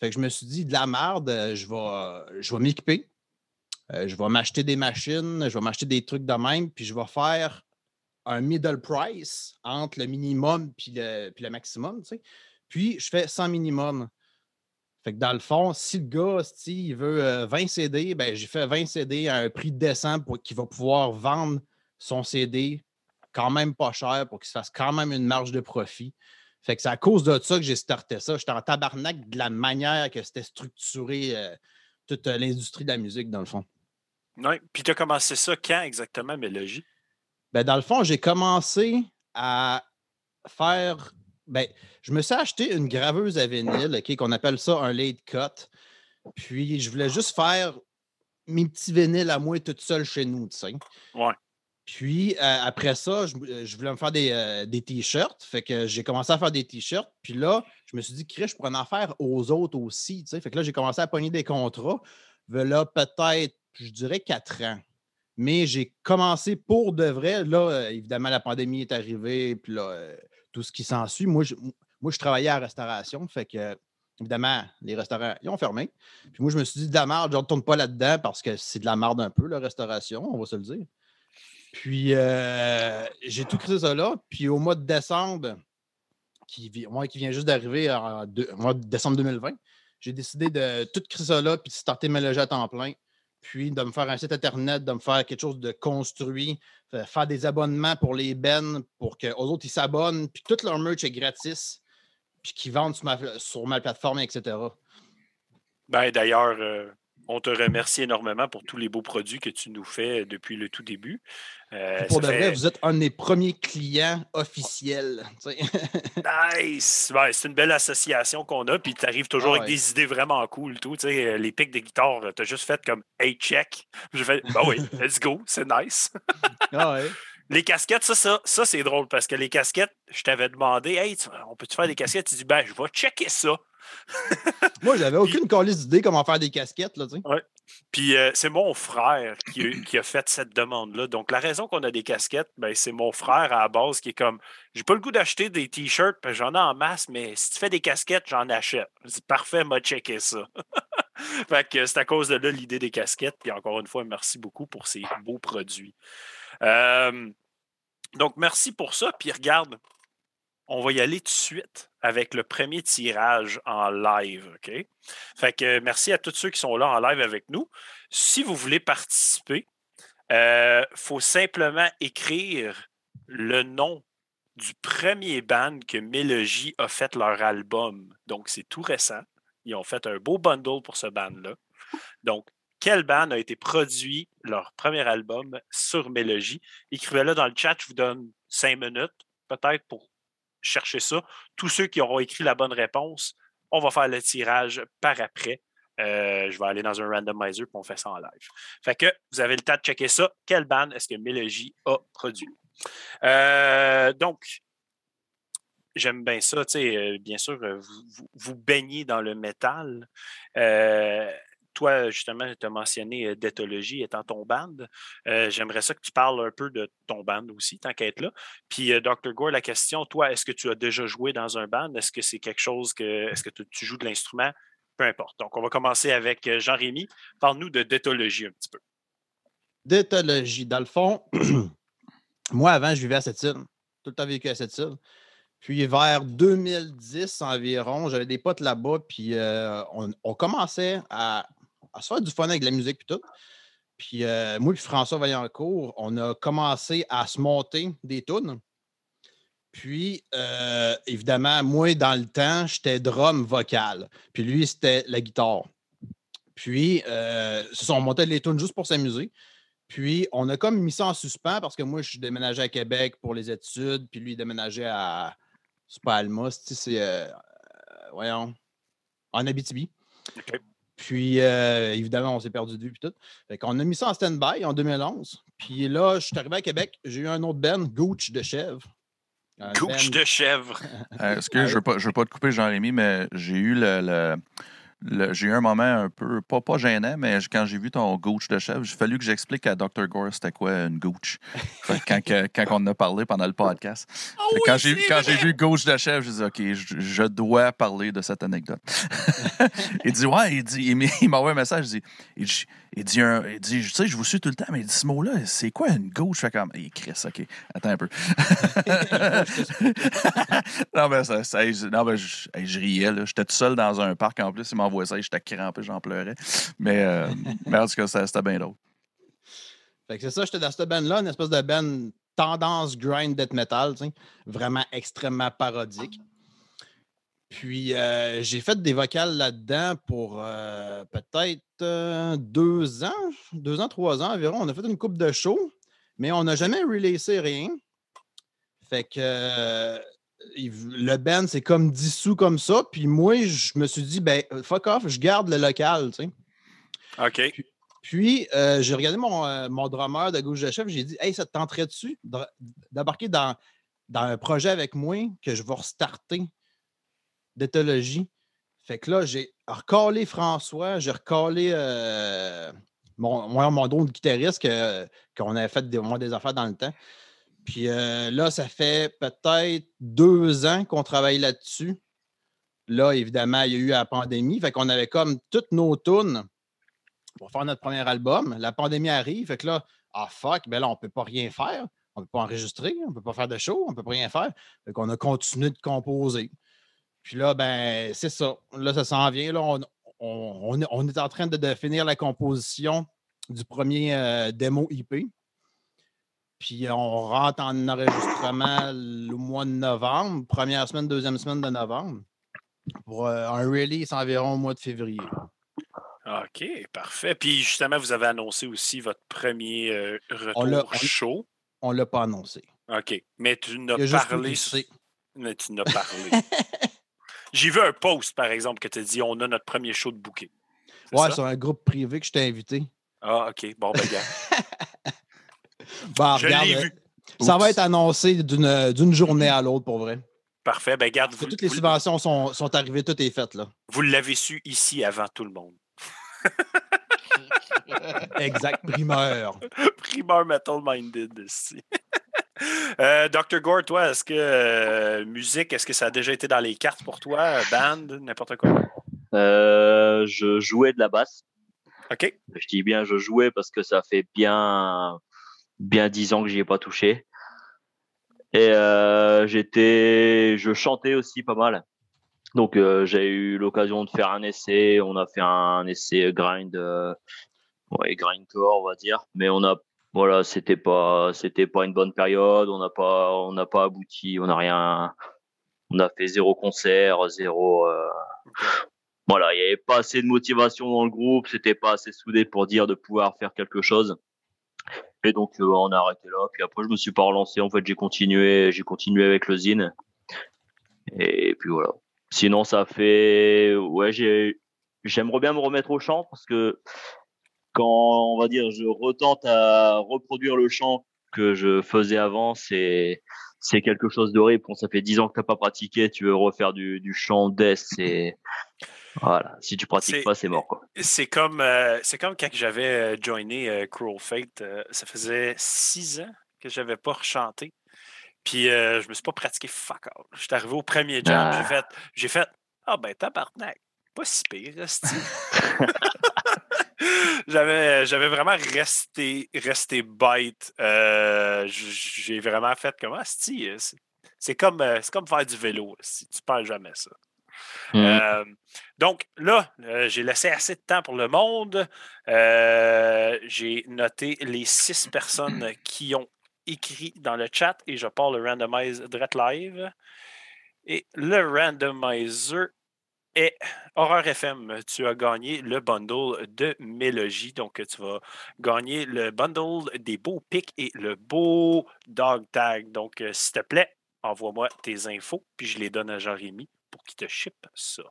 Fait que je me suis dit, de la merde, euh, je vais, je vais m'équiper. je vais m'acheter des machines, je vais m'acheter des trucs de même, puis je vais faire un middle price entre le minimum puis le, puis le maximum. Puis je fais 100 minimum. Fait que dans le fond, si le gars, il veut 20 euh, CD, ben, j'ai fait 20 CD à un prix décent pour qu'il va pouvoir vendre son CD quand même pas cher pour qu'il se fasse quand même une marge de profit. Fait que c'est à cause de ça que j'ai starté ça. J'étais en tabarnak de la manière que c'était structuré euh, toute euh, l'industrie de la musique, dans le fond. Oui. Puis tu as commencé ça quand exactement, Mélogie? Ben, dans le fond, j'ai commencé à faire. Ben, je me suis acheté une graveuse à vinyle, qu'on appelle ça un late cut. Puis je voulais juste faire mes petits vinyles à moi toute seule chez nous, tu sais. Ouais. Puis euh, après ça, je, voulais me faire des, euh, des t-shirts. Fait que j'ai commencé à faire des t-shirts. Puis là, je me suis dit, Chris, je pourrais en faire aux autres aussi. Tu sais. Fait que là, j'ai commencé à pogner des contrats. Là, peut-être, je dirais quatre ans. Mais j'ai commencé pour de vrai. Là, euh, évidemment, la pandémie est arrivée. Puis là, tout ce qui s'ensuit. Moi je, moi, je travaillais à la restauration. Fait que évidemment, les restaurants, ils ont fermé. Puis moi, je me suis dit, de la merde, je ne retourne pas là-dedans parce que c'est de la merde un peu, la restauration, on va se le dire. Puis euh, j'ai tout créé ça là. Puis au mois de décembre, qui, moi, qui vient juste d'arriver en mois de décembre 2020, j'ai décidé de tout créer ça là, puis de starter mes loger à temps plein. Puis de me faire un site Internet, de me faire quelque chose de construit, faire des abonnements pour les bennes, pour qu'aux autres, ils s'abonnent, puis tout leur merch est gratis puis qui vendent sur ma, sur ma plateforme, etc. Ben, D'ailleurs, euh, on te remercie énormément pour tous les beaux produits que tu nous fais depuis le tout début. Euh, pour de vrai, vous êtes un des premiers clients officiels. nice! c'est une belle association qu'on a, puis tu arrives toujours avec des idées vraiment cool. Tout, euh, les pics de guitare, tu as juste fait comme Hey, check. Je fais Ben oui, let's go, c'est nice. ah ouais. Les casquettes, ça, ça, ça c'est drôle parce que les casquettes, je t'avais demandé, hey, on peut-tu faire des casquettes? Tu dis, ben, je vais checker ça. Moi, j'avais aucune colise d'idée comment faire des casquettes. Là, ouais. Puis euh, c'est mon frère qui, a fait cette demande-là. Donc, la raison qu'on a des casquettes, ben, c'est mon frère à la base qui est comme j'ai pas le goût d'acheter des t-shirts, j'en ai en masse, mais si tu fais des casquettes, j'en achète. Dis parfait, m'a checké ça. fait que c'est à cause de là l'idée des casquettes. Puis encore une fois, merci beaucoup pour ces beaux produits. Euh, donc, merci pour ça. Puis regarde, on va y aller tout de suite avec le premier tirage en live. Fait que merci à tous ceux qui sont là en live avec nous. Si vous voulez participer, il euh, faut simplement écrire le nom du premier band que Mélogie a fait leur album. Donc, c'est tout récent. Ils ont fait un beau bundle pour ce band-là. Donc, quel band a été produit leur premier album sur Mélogie. Écrivez-le dans le chat, je vous donne cinq minutes peut-être pour chercher ça. Tous ceux qui auront écrit la bonne réponse, on va faire le tirage par après. Euh, je vais aller dans un randomizer pour on fait ça en live. Fait que vous avez le temps de checker ça. Quelle band est-ce que Mélogie a produit? Euh, donc, j'aime bien ça. Euh, bien sûr, vous, vous, baignez dans le métal toi, justement, tu as mentionné Détologie étant ton band. J'aimerais ça que tu parles un peu de ton band aussi, tant qu'être là. Puis, Dr. Gore, la question, toi, est-ce que tu as déjà joué dans un band? Est-ce que c'est quelque chose que. Est-ce que tu, joues de l'instrument? Peu importe. Donc, on va commencer avec Jean-Rémy. Parle-nous de Détologie un petit peu. Détologie, dans le fond, moi, avant, je vivais à cette île. Tout le temps vécu à cette île. Puis vers 2010 environ, j'avais des potes là-bas, puis on, commençait à à se faire du fun avec la musique et tout. Puis euh, moi et François Vaillancourt, on a commencé à se monter des tunes. Puis, euh, évidemment, moi, dans le temps, j'étais drum vocal. Puis lui, c'était la guitare. Puis, euh, on montait les tunes juste pour s'amuser. Puis, on a comme mis ça en suspens parce que moi, je suis déménagé à Québec pour les études. Puis lui, il déménageait à. C'est pas Alma, c'est. Voyons. En Abitibi. Puis, euh, évidemment, on s'est perdu de vue. Puis tout. Fait qu'on a mis ça en stand-by en 2011. Puis là, je suis arrivé à Québec. J'ai eu un autre Ben, Gooch de chèvre. Gooch de chèvre. Euh, est-ce que je ne veux, veux, pas te couper, Jean-Rémy, mais j'ai eu le j'ai eu un moment un peu, pas, pas gênant, mais quand j'ai vu ton gooch de chef, il a fallu que j'explique à Dr. Gore c'était quoi une gooch. quand, quand, on en a parlé pendant le podcast. Ah quand j'ai vu gooch de chef, je dit OK, je, dois parler de cette anecdote. il dit Ouais, il dit, il m'a envoyé un message, il dit, il dit il dit, il dit, tu sais, je vous suis tout le temps, mais il dit ce mot-là, c'est quoi une gauche? Fait comme, il Chris, OK, attends un peu. non, mais, ça, ça non, ben, je, je, riais, là. J'étais tout seul dans un parc en plus, il m'envoyait ça, j'étais crampé, j'en pleurais. Mais, euh, mais en tout cas, c'était bien drôle. Fait que c'est ça, j'étais dans cette band-là, une espèce de band tendance grind death metal, vraiment extrêmement parodique. Puis euh, j'ai fait des vocales là-dedans pour euh, peut-être deux ans, deux ans, trois ans environ. On a fait une coupe de show, mais on n'a jamais releasé rien. Fait que le band, c'est comme dissous comme ça. Puis moi, je me suis dit, ben, fuck off, je garde le local, tu sais. OK. Puis, euh, j'ai regardé mon, euh, mon, drummer de gauche de chef, j'ai dit, hey, ça te tenterait dessus d'embarquer dans, dans un projet avec moi que je vais restarter d'éthologie? Fait que là, j'ai recalé François, j'ai recalé euh, mon, mon don de guitariste qu'on avait fait des, des affaires dans le temps. Puis euh, là, ça fait peut-être deux ans qu'on travaille là-dessus. Là, évidemment, il y a eu la pandémie. Fait qu'on avait comme toutes nos tunes pour faire notre premier album. La pandémie arrive. Fait que là, ah fuck, ben là, on ne peut pas rien faire. On ne peut pas enregistrer, on ne peut pas faire de show, on ne peut pas rien faire. Fait qu'on a continué de composer. Puis là, ben, c'est ça. Là, ça s'en vient. Là, on, est en train de, finir la composition du premier euh, démo IP. Puis on rentre en enregistrement le mois de novembre, première semaine, deuxième semaine de novembre, pour euh, un release environ au mois de février. OK, parfait. Puis justement, vous avez annoncé aussi votre premier euh, retour chaud. On ne l'a pas annoncé. OK. Mais tu n'as parlé. Mais tu n'as parlé. J'ai vu un post, par exemple, que tu as dit on a notre premier show de bouquet. Ouais, c'est un groupe privé que je t'ai invité. Ah, OK. Bon, ben, gars. Bah, je l'ai vu. Ça va être annoncé d'une journée à l'autre pour vrai. Parfait. Ben, garde, vous, toutes les subventions sont, sont, arrivées, tout est fait. Là. Vous l'avez su ici avant tout le monde. exact, primeur. primeur Metal Minded ici. Euh, Dr. Gore, toi, est-ce que euh, musique, est-ce que ça a déjà été dans les cartes pour toi? Band, n'importe quoi? Euh, je jouais de la basse. OK. Je dis bien je jouais parce que ça fait bien bien dix ans que j'y ai pas touché. Et euh, j'étais, je chantais aussi pas mal. Donc euh, j'ai eu l'occasion de faire un essai. On a fait un essai grind, euh, grindcore, on va dire. Mais on a, voilà, c'était pas, c'était pas une bonne période. On n'a pas, on n'a pas abouti. On n'a rien. On a fait zéro concert, zéro. Euh, voilà, il n'y avait pas assez de motivation dans le groupe. C'était pas assez soudé pour dire de pouvoir faire quelque chose. Et donc, euh, on a arrêté là. Puis après, je me suis pas relancé. En fait, j'ai continué, avec le zine. Et puis voilà. Sinon, ça fait, ouais, j'ai, j'aimerais bien me remettre au chant parce que quand, on va dire, je retente à reproduire le chant que je faisais avant, c'est, quelque chose d'horrible. Quand ça fait dix ans que t'as pas pratiqué, tu veux refaire du, du chant death, c'est, voilà, si tu pratiques pas, c'est mort. C'est comme, euh, c'est comme quand j'avais euh, joiné euh, Cruel Fate. ça faisait six ans que je n'avais pas rechanté. Puis je me suis pas pratiqué fuck all. J'étais arrivé au premier jam, j'ai ah. fait, j'ai fait Ah ben tabarnak, pas si pire, j'avais, j'avais vraiment resté, resté bite. j'ai vraiment fait comme ah, c'est comme, c'est comme faire du vélo. Si tu perds jamais ça. Mmh. Euh, donc là, euh, j'ai laissé assez de temps pour le monde. Euh, j'ai noté les six personnes qui ont écrit dans le chat et je parle le randomize direct live. Et le randomizer est Horror FM. Tu as gagné le bundle de Mélogie. Donc, tu vas gagner le bundle des beaux pics et le beau dog tag. Donc, s'il te plaît, envoie-moi tes infos, puis je les donne à Jean-Rémy pour qu'il te ship ça.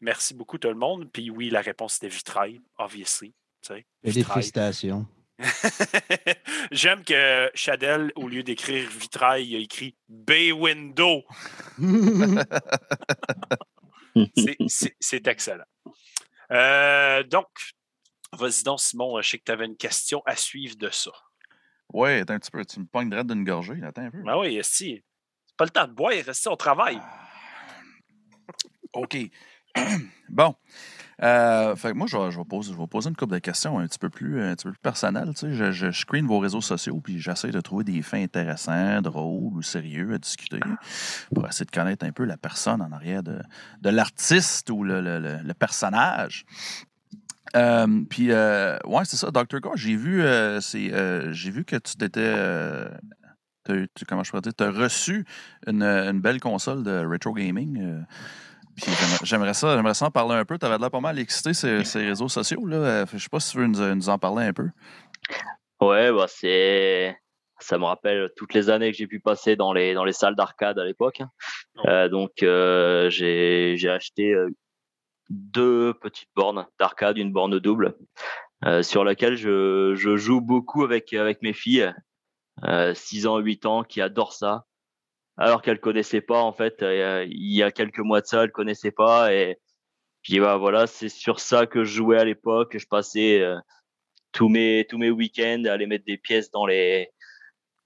Merci beaucoup tout le monde. Puis oui, la réponse était vitrail, obviously. Tu félicitations. J'aime que Chadel, au lieu d'écrire vitrail, il a écrit Bay Window. C'est excellent. Euh, donc, vas-y donc, Simon. Je sais que tu avais une question à suivre de ça. Oui, attends un petit peu. Tu me pognes d'une gorgée. Attends un peu. Ah oui, c'est pas le temps de boire. Resti au travail. Ah. OK. bon. Euh, fait moi, je vais, poser, une couple de questions un petit peu plus, personnelles. Tu sais, je, screen vos réseaux sociaux puis j'essaie de trouver des faits intéressants, drôles ou sérieux à discuter pour essayer de connaître un peu la personne en arrière de, l'artiste ou le, personnage. Euh, puis, euh, ouais, c'est ça, Dr. Gore, j'ai vu, euh, j'ai vu que tu t'étais comment je dire, tu as reçu une, belle console de retro gaming. J'aimerais ça, j'aimerais ça en parler un peu. Tu avais l'air pas mal excité ces, ces réseaux sociaux. Là. Euh, je sais pas si tu veux nous, en parler un peu. Ouais, bah c'est. Ça me rappelle toutes les années que j'ai pu passer dans les, dans les salles d'arcade à l'époque. Euh, donc, j'ai acheté deux petites bornes d'arcade, une borne double, sur laquelle je, je, joue beaucoup avec, avec mes filles. 6 ans, 8 ans, qui adorent ça. Alors qu'elles connaissaient pas, en fait, euh, il y a quelques mois de ça, elles connaissaient pas. Et puis bah, voilà, c'est sur ça que je jouais à l'époque. Je passais euh, tous mes, tous mes week-ends à aller mettre des pièces dans les,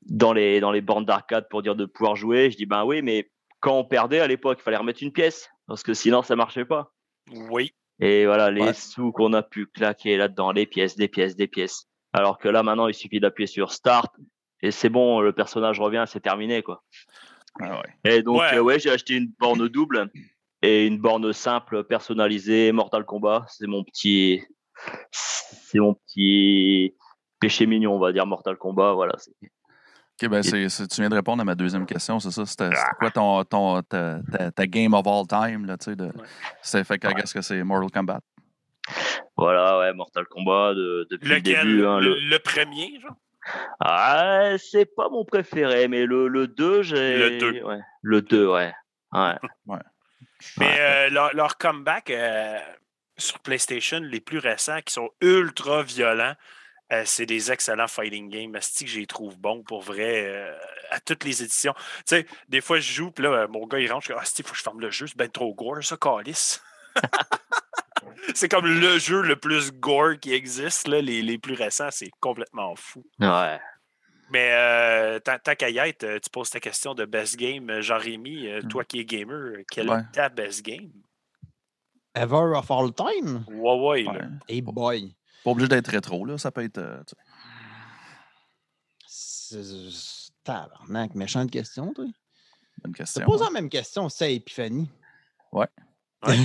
dans les, dans les bornes d'arcade pour dire de pouvoir jouer. Je dis, ben oui, mais quand on perdait à l'époque, il fallait remettre une pièce parce que sinon ça marchait pas. Oui. Et voilà, les sous qu'on a pu claquer là-dedans, les pièces, des pièces, des pièces. Alors que là, maintenant, il suffit d'appuyer sur Start, et c'est bon, le personnage revient, c'est terminé, quoi. Ah et donc, euh, ouais, j'ai acheté une borne double et une borne simple personnalisée Mortal Kombat. C'est mon petit, c'est mon petit péché mignon, on va dire Mortal Kombat. Voilà. Ok, ben tu viens de répondre à ma deuxième question, c'est ça? C'était quoi ton, ton ta, ta, game of all time? Là, de, c'est fait qu'est-ce que c'est Mortal Kombat? Voilà, ouais, Mortal Kombat de, depuis le début. Hein, le, le, premier, genre? Ah, c'est pas mon préféré, mais le, le 2, j'ai. Le 2. Ouais. Le 2, ouais. ouais. ouais. Mais euh, leur, leur, comeback euh, sur PlayStation, les plus récents, qui sont ultra violents, euh, c'est des excellents fighting games. que j'y trouve bon pour vrai à toutes les éditions. Tu sais, des fois, je joue, puis là, mon gars, il rentre, je dis, ah, il faut que je ferme le jeu, c'est ben trop gore, ça, calice. c'est comme le jeu le plus gore qui existe. Là. Les, les plus récents, c'est complètement fou. Ouais. Mais euh, tant, qu'à y être, euh, tu poses ta question de best game. Euh, Jean-Rémy, mm. toi qui es gamer, quelle est ta best game? Ever of all time? Ouais, ouais. Hey boy. Pas obligé d'être rétro, là. Ça peut être. C'est tabarnak, méchante question, toi. Bonne question. pose la même question, c'est Epiphanie. Ouais. Ouais.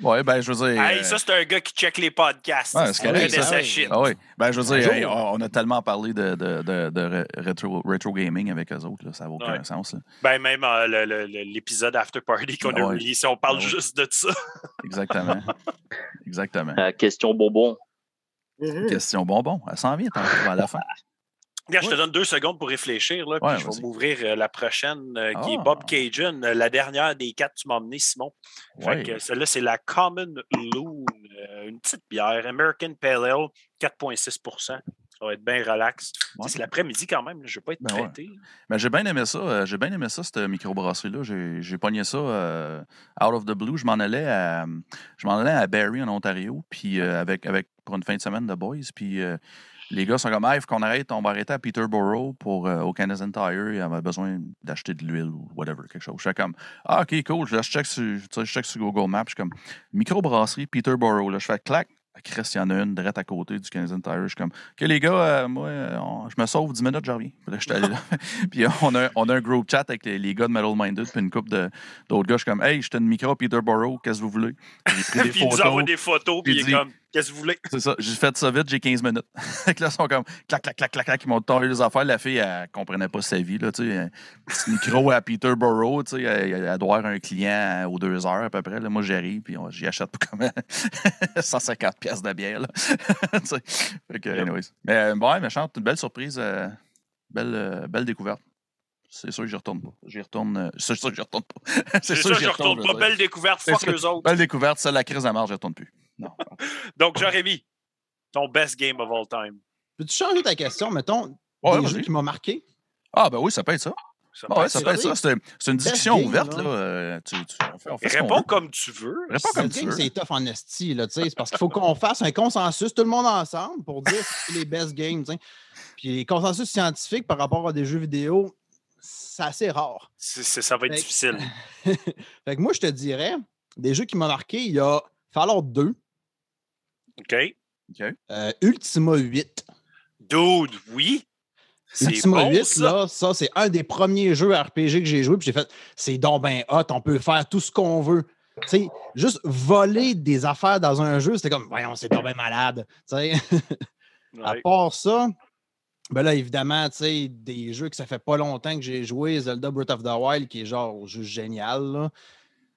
ouais, ben, je veux dire. Hey, ça, c'est un gars qui check les podcasts. Ouais, c'est correct. sa shit. Ah, oui. Ben, je veux dire, on a tellement parlé de, de, de, de retro, retro, gaming avec eux autres, là, ça n'a aucun sens. Là. Ben, même euh, l'épisode After Party qu'on a eu si on parle juste de ça. Exactement. Exactement. Euh, question bonbon. Question bonbon. Elle s'en vient à la fin. Regarde, je te donne deux secondes pour réfléchir, là, puis je vais m'ouvrir euh, la prochaine, euh, qui est Bob ah. Cajun, euh, la dernière des quatre tu m'as emmené, Simon. Celle-là, c'est la Common Loon, une petite bière, American Pale Ale, 4,6% Ça va être bien relax. C'est l'après-midi quand même, je ne vais pas être ben traité. Ben, j'ai bien aimé ça. J'ai bien aimé ça, cette microbrasserie-là. J'ai pogné ça out of the blue. Je m'en allais à je m'en allais à Barrie, en Ontario, puis avec, avec pour une fin de semaine de boys. Puis les gars sont comme, ah, il faut qu'on arrête, on va arrêter à Peterborough pour, euh, au Canadian Tire, il avait besoin d'acheter de l'huile ou whatever, quelque chose. Je suis comme, ah, ok, cool, je check sur, je check sur Google Maps, je suis comme, microbrasserie Peterborough, là, je fais clac, Chris, il y en a une direct à côté du Canadian Tire. Je suis comme, OK, les gars, euh, moi, je me sauve 10 minutes, je reviens. Là, je allé là. puis on a, on a un group chat avec les, les gars de Metal Minded, puis une couple d'autres gars. Je suis comme, hey, j'étais une micro à Peterborough, qu'est-ce que vous voulez? J'ai pris des puis photos. Ils nous envoient des photos, puis il est comme, qu'est-ce que vous voulez? C'est ça, j'ai fait ça vite, j'ai 15 minutes. là, ils sont comme, clac, clac, clac, clac, clac, ils m'ont tombé les affaires. La fille, elle comprenait pas sa vie, là, tu sais. Petit micro à Peterborough, tu sais, elle, doit avoir un client aux deux heures à peu près. Là. Moi, j'arrive, puis j'y achète comme 150 pièces de bière, là. Mais euh, ouais, méchante, une belle surprise. Euh, belle, euh, belle découverte. C'est sûr que j'y retourne pas. J'y retourne. c'est sûr que j'y retourne pas. c'est sûr que j'y retourne, pas. Belle découverte, fuck les autres. Belle découverte, c'est la crise à marge, j'y retourne plus. Non. Donc, Jérémy, ton best game of all time. Peux-tu changer ta question, mettons, ouais, des jeux qui m'ont marqué? Ah, ben oui, ça peut être ça. Ça, ah ouais, ça peut être ça. C'est une discussion ouverte. Là. Euh, tu, Réponds comme tu veux. Réponds comme tu veux. C'est tough en esti. C'est parce qu'il faut qu'on fasse un consensus, tout le monde ensemble, pour dire c'est les best games. Puis les consensus scientifiques par rapport à des jeux vidéo, c'est assez rare. ça va être difficile. fait que moi, je te dirais, des jeux qui m'ont marqué, il y a Fallout 2. OK. Euh, Ultima 8. Dude, oui. Ultima 8, là, ça, c'est un des premiers jeux RPG que j'ai joué. Puis j'ai fait, c'est donc ben hot, on peut faire tout ce qu'on veut. Tu sais, juste voler des affaires dans un jeu, c'était comme, voyons, c'est donc bien malade. Tu sais. À part ça, Ben là, évidemment, tu sais, des jeux que ça fait pas longtemps que j'ai joué, Zelda Breath of the Wild, qui est genre juste génial. Là.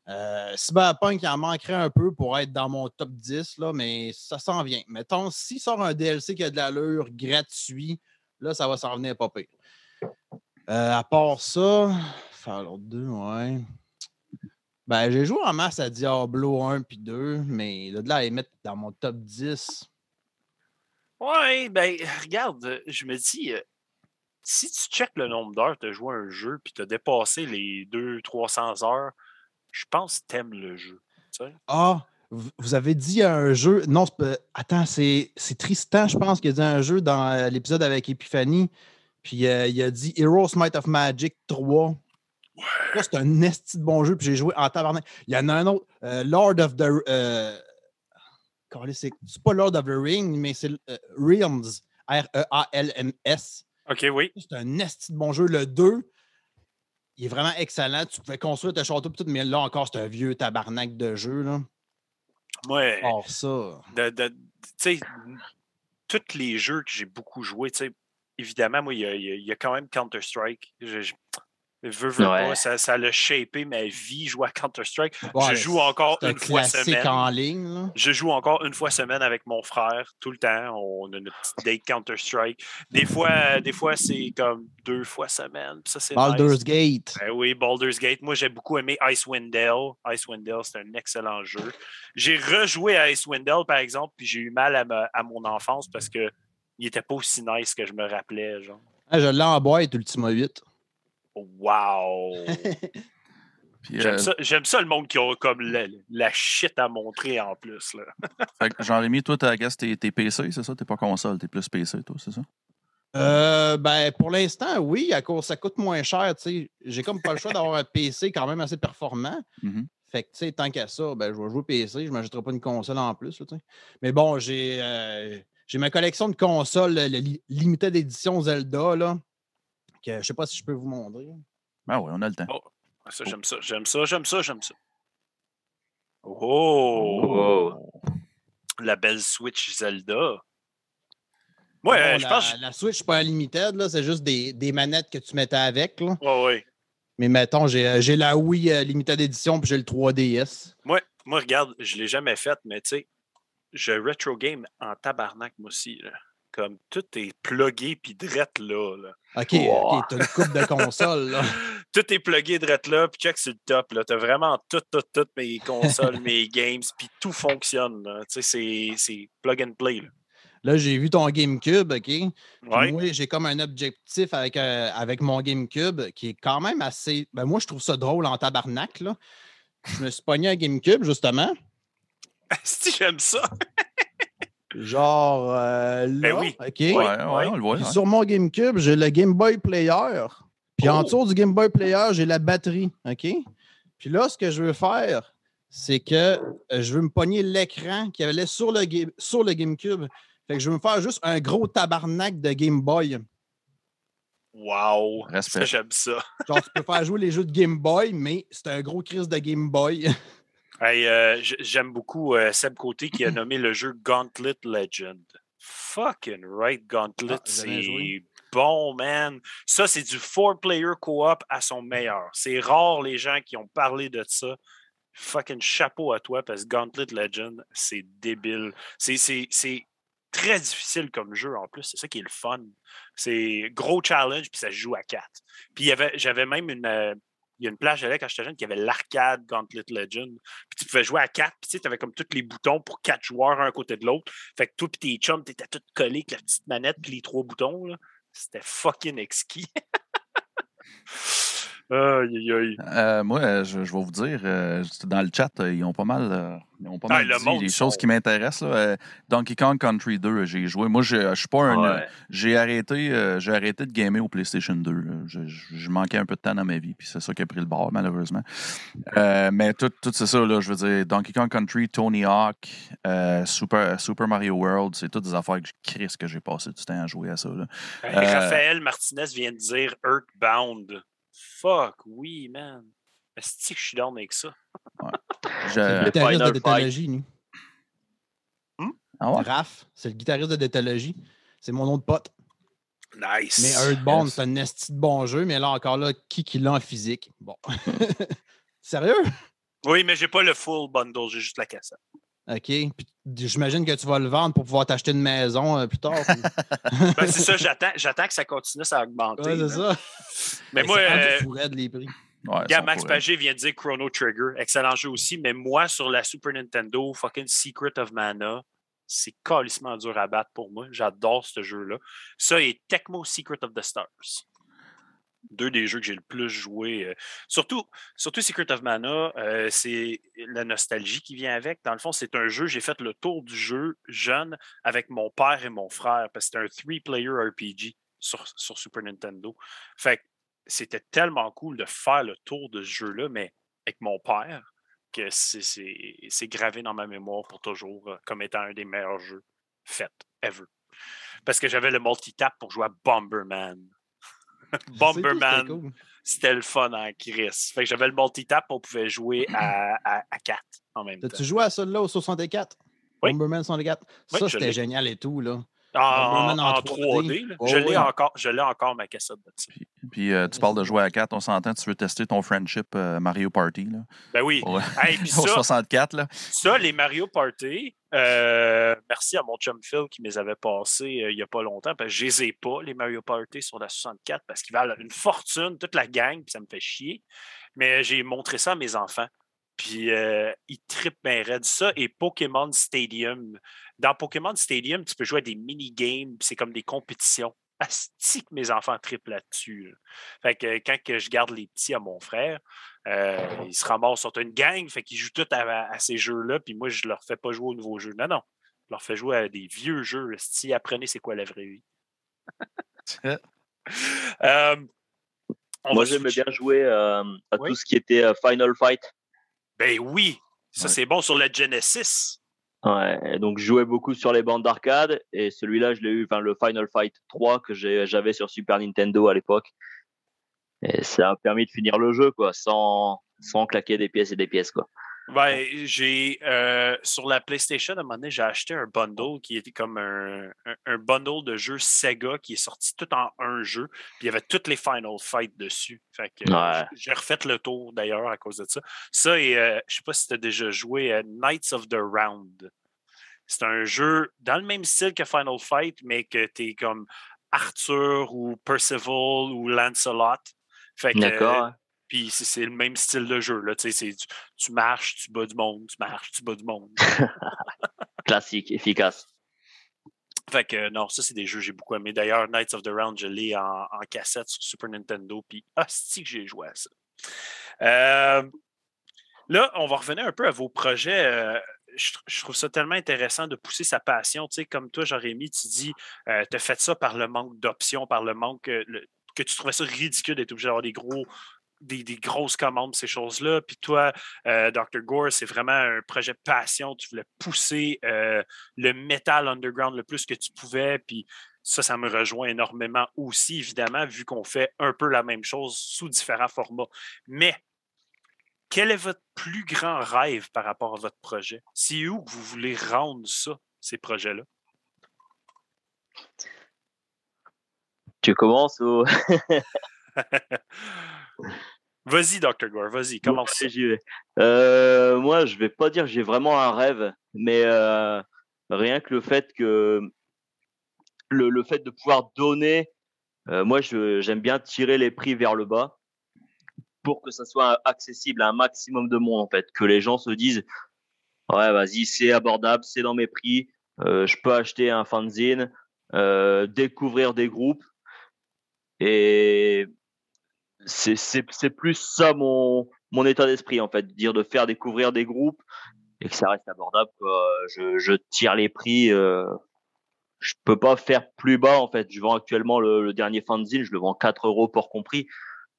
Euh, Cyberpunk, il en manquerait un peu pour être dans mon top 10, là, mais ça s'en vient. Mettons, s'il sort un DLC qui a de l'allure gratuit, là, ça va s'en venir pas pire. Euh, à part ça, Fallout 2, ouais. Ben, j'ai joué en masse à Diablo 1 puis 2, mais de là à mettre dans mon top 10. Ouais, ben, regarde, je me dis, euh, si tu checkes le nombre d'heures que tu as joué un jeu puis tu as dépassé les 200-300 heures, je pense que tu aimes le jeu. Ah, vous avez dit un jeu. Non, attends, c'est Tristan, je pense, qui a dit un jeu dans euh, l'épisode avec Epiphany. Puis euh, il a dit Heroes Might of Magic 3. Ouais. C'est un esti de bon jeu, puis j'ai joué en tabarnak. Il y en a un autre, euh, Lord of the. c'est pas Lord of the Ring, mais c'est Realms. R-E-A-L-M-S. OK, oui. C'est un esti de bon jeu. Le 2, il est vraiment excellent. Tu pouvais construire ta château, tout, mais là encore, c'est un vieux tabarnak de jeu. Là. Ouais. Or ça. Tu sais, tous les jeux que j'ai beaucoup joué, évidemment, moi, il y, a, quand même Counter-Strike. Veux, veux pas, ça, ça l'a shapé ma vie, jouer à Counter-Strike. je joue encore une fois semaine. en ligne. Je joue encore une fois semaine avec mon frère, tout le temps. On a notre petite date Counter-Strike. Des fois, des fois c'est comme deux fois semaine. Ça, Baldur's Gate. Ben oui, Baldur's Gate. Moi, j'ai beaucoup aimé Icewind Dale. Icewind Dale, c'est un excellent jeu. J'ai rejoué à Icewind Dale, par exemple, puis j'ai eu mal à, à mon enfance parce qu'il n'était pas aussi nice que je me rappelais. Genre. Ah, je l'ai en boîte, Ultima 8. Wow! Euh, j'aime ça, le monde qui a comme la, shit à montrer en plus. Jean-Rémy, toi, t'as tes, tes PC, c'est ça? T'es pas console, t'es plus PC, toi, c'est ça? Euh, ben, pour l'instant, oui, à cause ça coûte moins cher. J'ai comme pas le choix d'avoir un PC quand même assez performant. Mm-hmm. Fait que, tu sais, tant qu'à ça, ben, je vais jouer PC, je ne m'achèterai pas une console en plus. Mais bon, j'ai euh, j'ai ma collection de consoles, la limited édition Zelda, là, je ne sais pas si je peux vous montrer. Ah oui, on a le temps. Oh, ça, j'aime ça, j'aime ça, j'aime ça, j'aime ça. Oh! oh! La belle Switch Zelda. Ouais, je pense. La Switch, pas unlimited, là, c'est juste des, des, manettes que tu mettais avec. Là. Ouais, ouais. Mais mettons, j'ai, euh, j'ai la Wii euh, Limited Edition puis j'ai le 3DS. Moi, moi regarde, je ne l'ai jamais faite, mais tu sais, je retro game en tabarnak, moi aussi. Là comme tout est plugué puis drette là, là. OK, OK, t'as une coupe de console, là. tout est plugué drette là, puis check sur le top, là. T'as vraiment tout, tout, toutes mes consoles, mes games, puis tout fonctionne, Tu sais, c'est plug and play, là. Là, j'ai vu ton GameCube, OK? Moi, j'ai comme un objectif avec, euh, avec mon GameCube qui est quand même assez. Ben, moi, je trouve ça drôle en tabarnak, là. Je me suis pogné un GameCube, justement. si j'aime ça! Genre euh, ben là, oui. OK? Ouais, on le voit. Sur mon GameCube, j'ai le Game Boy Player. Puis en oh! dessous du Game Boy Player, j'ai la batterie. OK? Puis là, ce que je veux faire, c'est que euh, je veux me pogner l'écran qui avait sur le, sur le GameCube. Fait que je veux me faire juste un gros tabarnak de Game Boy. Wow! J'aime ça. Genre, tu peux faire jouer les jeux de Game Boy, mais c'est un gros crise de Game Boy. Euh, j'aime beaucoup euh, Seb Côté qui a nommé le jeu Gauntlet Legend. Fucking right, Gauntlet, ah, c'est bon, man. Ça, c'est du four-player co-op à son meilleur. C'est rare les gens qui ont parlé de ça. Fucking chapeau à toi parce que Gauntlet Legend, c'est débile. C'est très difficile comme jeu en plus. C'est ça qui est le fun. C'est gros challenge, puis ça se joue à quatre. Puis j'avais même une, euh, il y a une plage là quand j'étais jeune qui avait l'arcade Gauntlet Legend. Puis tu pouvais jouer à quatre, puis tu avais comme tous les boutons pour quatre joueurs un côté de l'autre. Fait que toi et tes chums, t'étais tout collés avec la petite manette puis les trois boutons. C'était fucking exquis. Euh, moi, je, vais vous dire, euh, dans le chat, ils ont pas mal, euh, ils ont pas mal dit les choses qui m'intéressent. Donkey Kong Country 2, j'ai joué. Moi, je suis pas un. J'ai arrêté, j'ai arrêté de gamer au PlayStation 2. Je, manquais un peu de temps dans ma vie, puis c'est ça qui a pris le bord, malheureusement. mais tout, tout c'est ça, là, je veux dire, Donkey Kong Country, Tony Hawk, Super, Super Mario World, c'est toutes des affaires que je que j'ai passé du temps à jouer à ça. Raphaël Martinez vient de dire Earthbound. Fuck, oui, man. Est-ce que je suis down avec ça? Ouais. Je... Le guitariste de Détalogie, nous. Hmm? Ah ouais? Raph, c'est le guitariste de Détalogie. C'est mon nom de pote. Nice. Mais Earthbound, c'est un esti de bon jeu, mais là encore là, qui qui l'a en physique? Bon. Sérieux? Oui, mais j'ai pas le full bundle, j'ai juste la cassette. OK. Puis j'imagine que tu vas le vendre pour pouvoir t'acheter une maison euh, plus tard. ben, c'est ça, j'attends, j'attends que ça continue à augmenter. Ouais, c'est ça. Mais moi, euh, les prix. Ouais, Max Pagé vient de dire Chrono Trigger, excellent jeu aussi, mais moi, sur la Super Nintendo, fucking Secret of Mana, c'est calissement dur à battre pour moi. J'adore ce jeu-là. Ça et Tecmo Secret of the Stars. Deux des jeux que j'ai le plus joué. Euh, surtout, surtout Secret of Mana, euh, c'est la nostalgie qui vient avec. Dans le fond, c'est un jeu, j'ai fait le tour du jeu jeune avec mon père et mon frère, parce que c'était un three-player RPG sur, sur Super Nintendo. Fait c'était tellement cool de faire le tour de ce jeu-là, mais avec mon père, que c'est gravé dans ma mémoire pour toujours euh, comme étant un des meilleurs jeux faits ever. Parce que j'avais le multitap pour jouer à Bomberman. Bomberman, c'était le fun en Chris. Fait que j'avais le multitap, on pouvait jouer à, à, 4 en même temps. Tu jouais à ça là au 64? Bomberman 64? ça, c'était génial et tout, là. En, 3D. je l'ai encore, je encore ma cassette de Puis, puis euh, tu parles de jouer à 4, on s'entend, tu veux tester ton friendship euh, Mario Party. Là. Ben oui. Ça, 64. Là. Ça, les Mario Party, euh, merci à mon chum Phil qui me les avait passés il n'y a pas longtemps, parce que je les ai pas, les Mario Party sur la 64, parce qu'ils valent une fortune, toute la gang, puis ça me fait chier. Mais j'ai montré ça à mes enfants. Puis ils trippent bien raide ça. Et Pokémon Stadium, dans Pokémon Stadium, tu peux jouer à des mini-games, c'est comme des compétitions. Asti que mes enfants trippent là-dessus. Fait que quand que je garde les petits à mon frère, euh, ils se ramassent sur une gang, fait qu'ils jouent tous à, ces jeux-là, puis moi, je leur fais pas jouer aux nouveaux jeux. Non, non. Je leur fais jouer à des vieux jeux. Si apprenez c'est quoi la vraie vie. Euh, moi, j'aimais bien jouer euh, à tout ce qui était Final Fight. Ben oui, ça c'est bon sur la Genesis. Ouais, donc je jouais beaucoup sur les bandes d'arcade et celui-là, je l'ai eu, enfin le Final Fight 3 que j'avais sur Super Nintendo à l'époque. Et ça a permis de finir le jeu, quoi, sans, sans claquer des pièces et des pièces, quoi. Ben, j'ai euh, sur la PlayStation, à un moment donné, j'ai acheté un bundle qui était comme un, un, bundle de jeux Sega qui est sorti tout en un jeu. Puis il y avait toutes les Final Fight dessus. Fait que j'ai refait le tour d'ailleurs à cause de ça. Ça et euh, je sais pas si tu as déjà joué à Knights of the Round. C'est un jeu dans le même style que Final Fight, mais que tu es comme Arthur ou Percival ou Lancelot. Fait que, D'accord. Puis c'est le même style de jeu. Là. Tu, tu marches, tu bats du monde, tu marches, tu bats du monde. Classique, efficace. Fait que non, ça, c'est des jeux que j'ai beaucoup aimé. D'ailleurs, Knights of the Round, je l'ai en, cassette sur Super Nintendo. Puis, hostie que j'ai joué à ça. Euh, là, on va revenir un peu à vos projets. Euh, je, trouve ça tellement intéressant de pousser sa passion. Tu sais, comme toi, Jérémy, tu dis, euh, tu as fait ça par le manque d'options, par le manque que tu trouvais ça ridicule d'être obligé d'avoir des gros des, grosses commandes, ces choses-là. Puis toi, euh, Dr. Gore, c'est vraiment un projet passion. Tu voulais pousser euh, le metal underground le plus que tu pouvais. Puis ça, ça me rejoint énormément aussi, évidemment, vu qu'on fait un peu la même chose sous différents formats. Mais quel est votre plus grand rêve par rapport à votre projet? C'est où que vous voulez rendre ça, ces projets-là? Tu commences ou... Vas-y, Dr. Gore, vas-y, commence. Euh, moi, je vais pas dire que j'ai vraiment un rêve, mais euh, rien que le fait que le, le fait de pouvoir donner, euh, moi, j'aime bien tirer les prix vers le bas pour que ça soit accessible à un maximum de monde, en fait, que les gens se disent, ouais, vas-y, c'est abordable, c'est dans mes prix, je peux acheter un fanzine, découvrir des groupes. Et c'est plus ça mon, mon état d'esprit, en fait, dire de faire découvrir des groupes et que ça reste abordable. Je, je, tire les prix. Euh, je peux pas faire plus bas, en fait. Je vends actuellement le, dernier fanzine, je le vends 4 euros pour compris.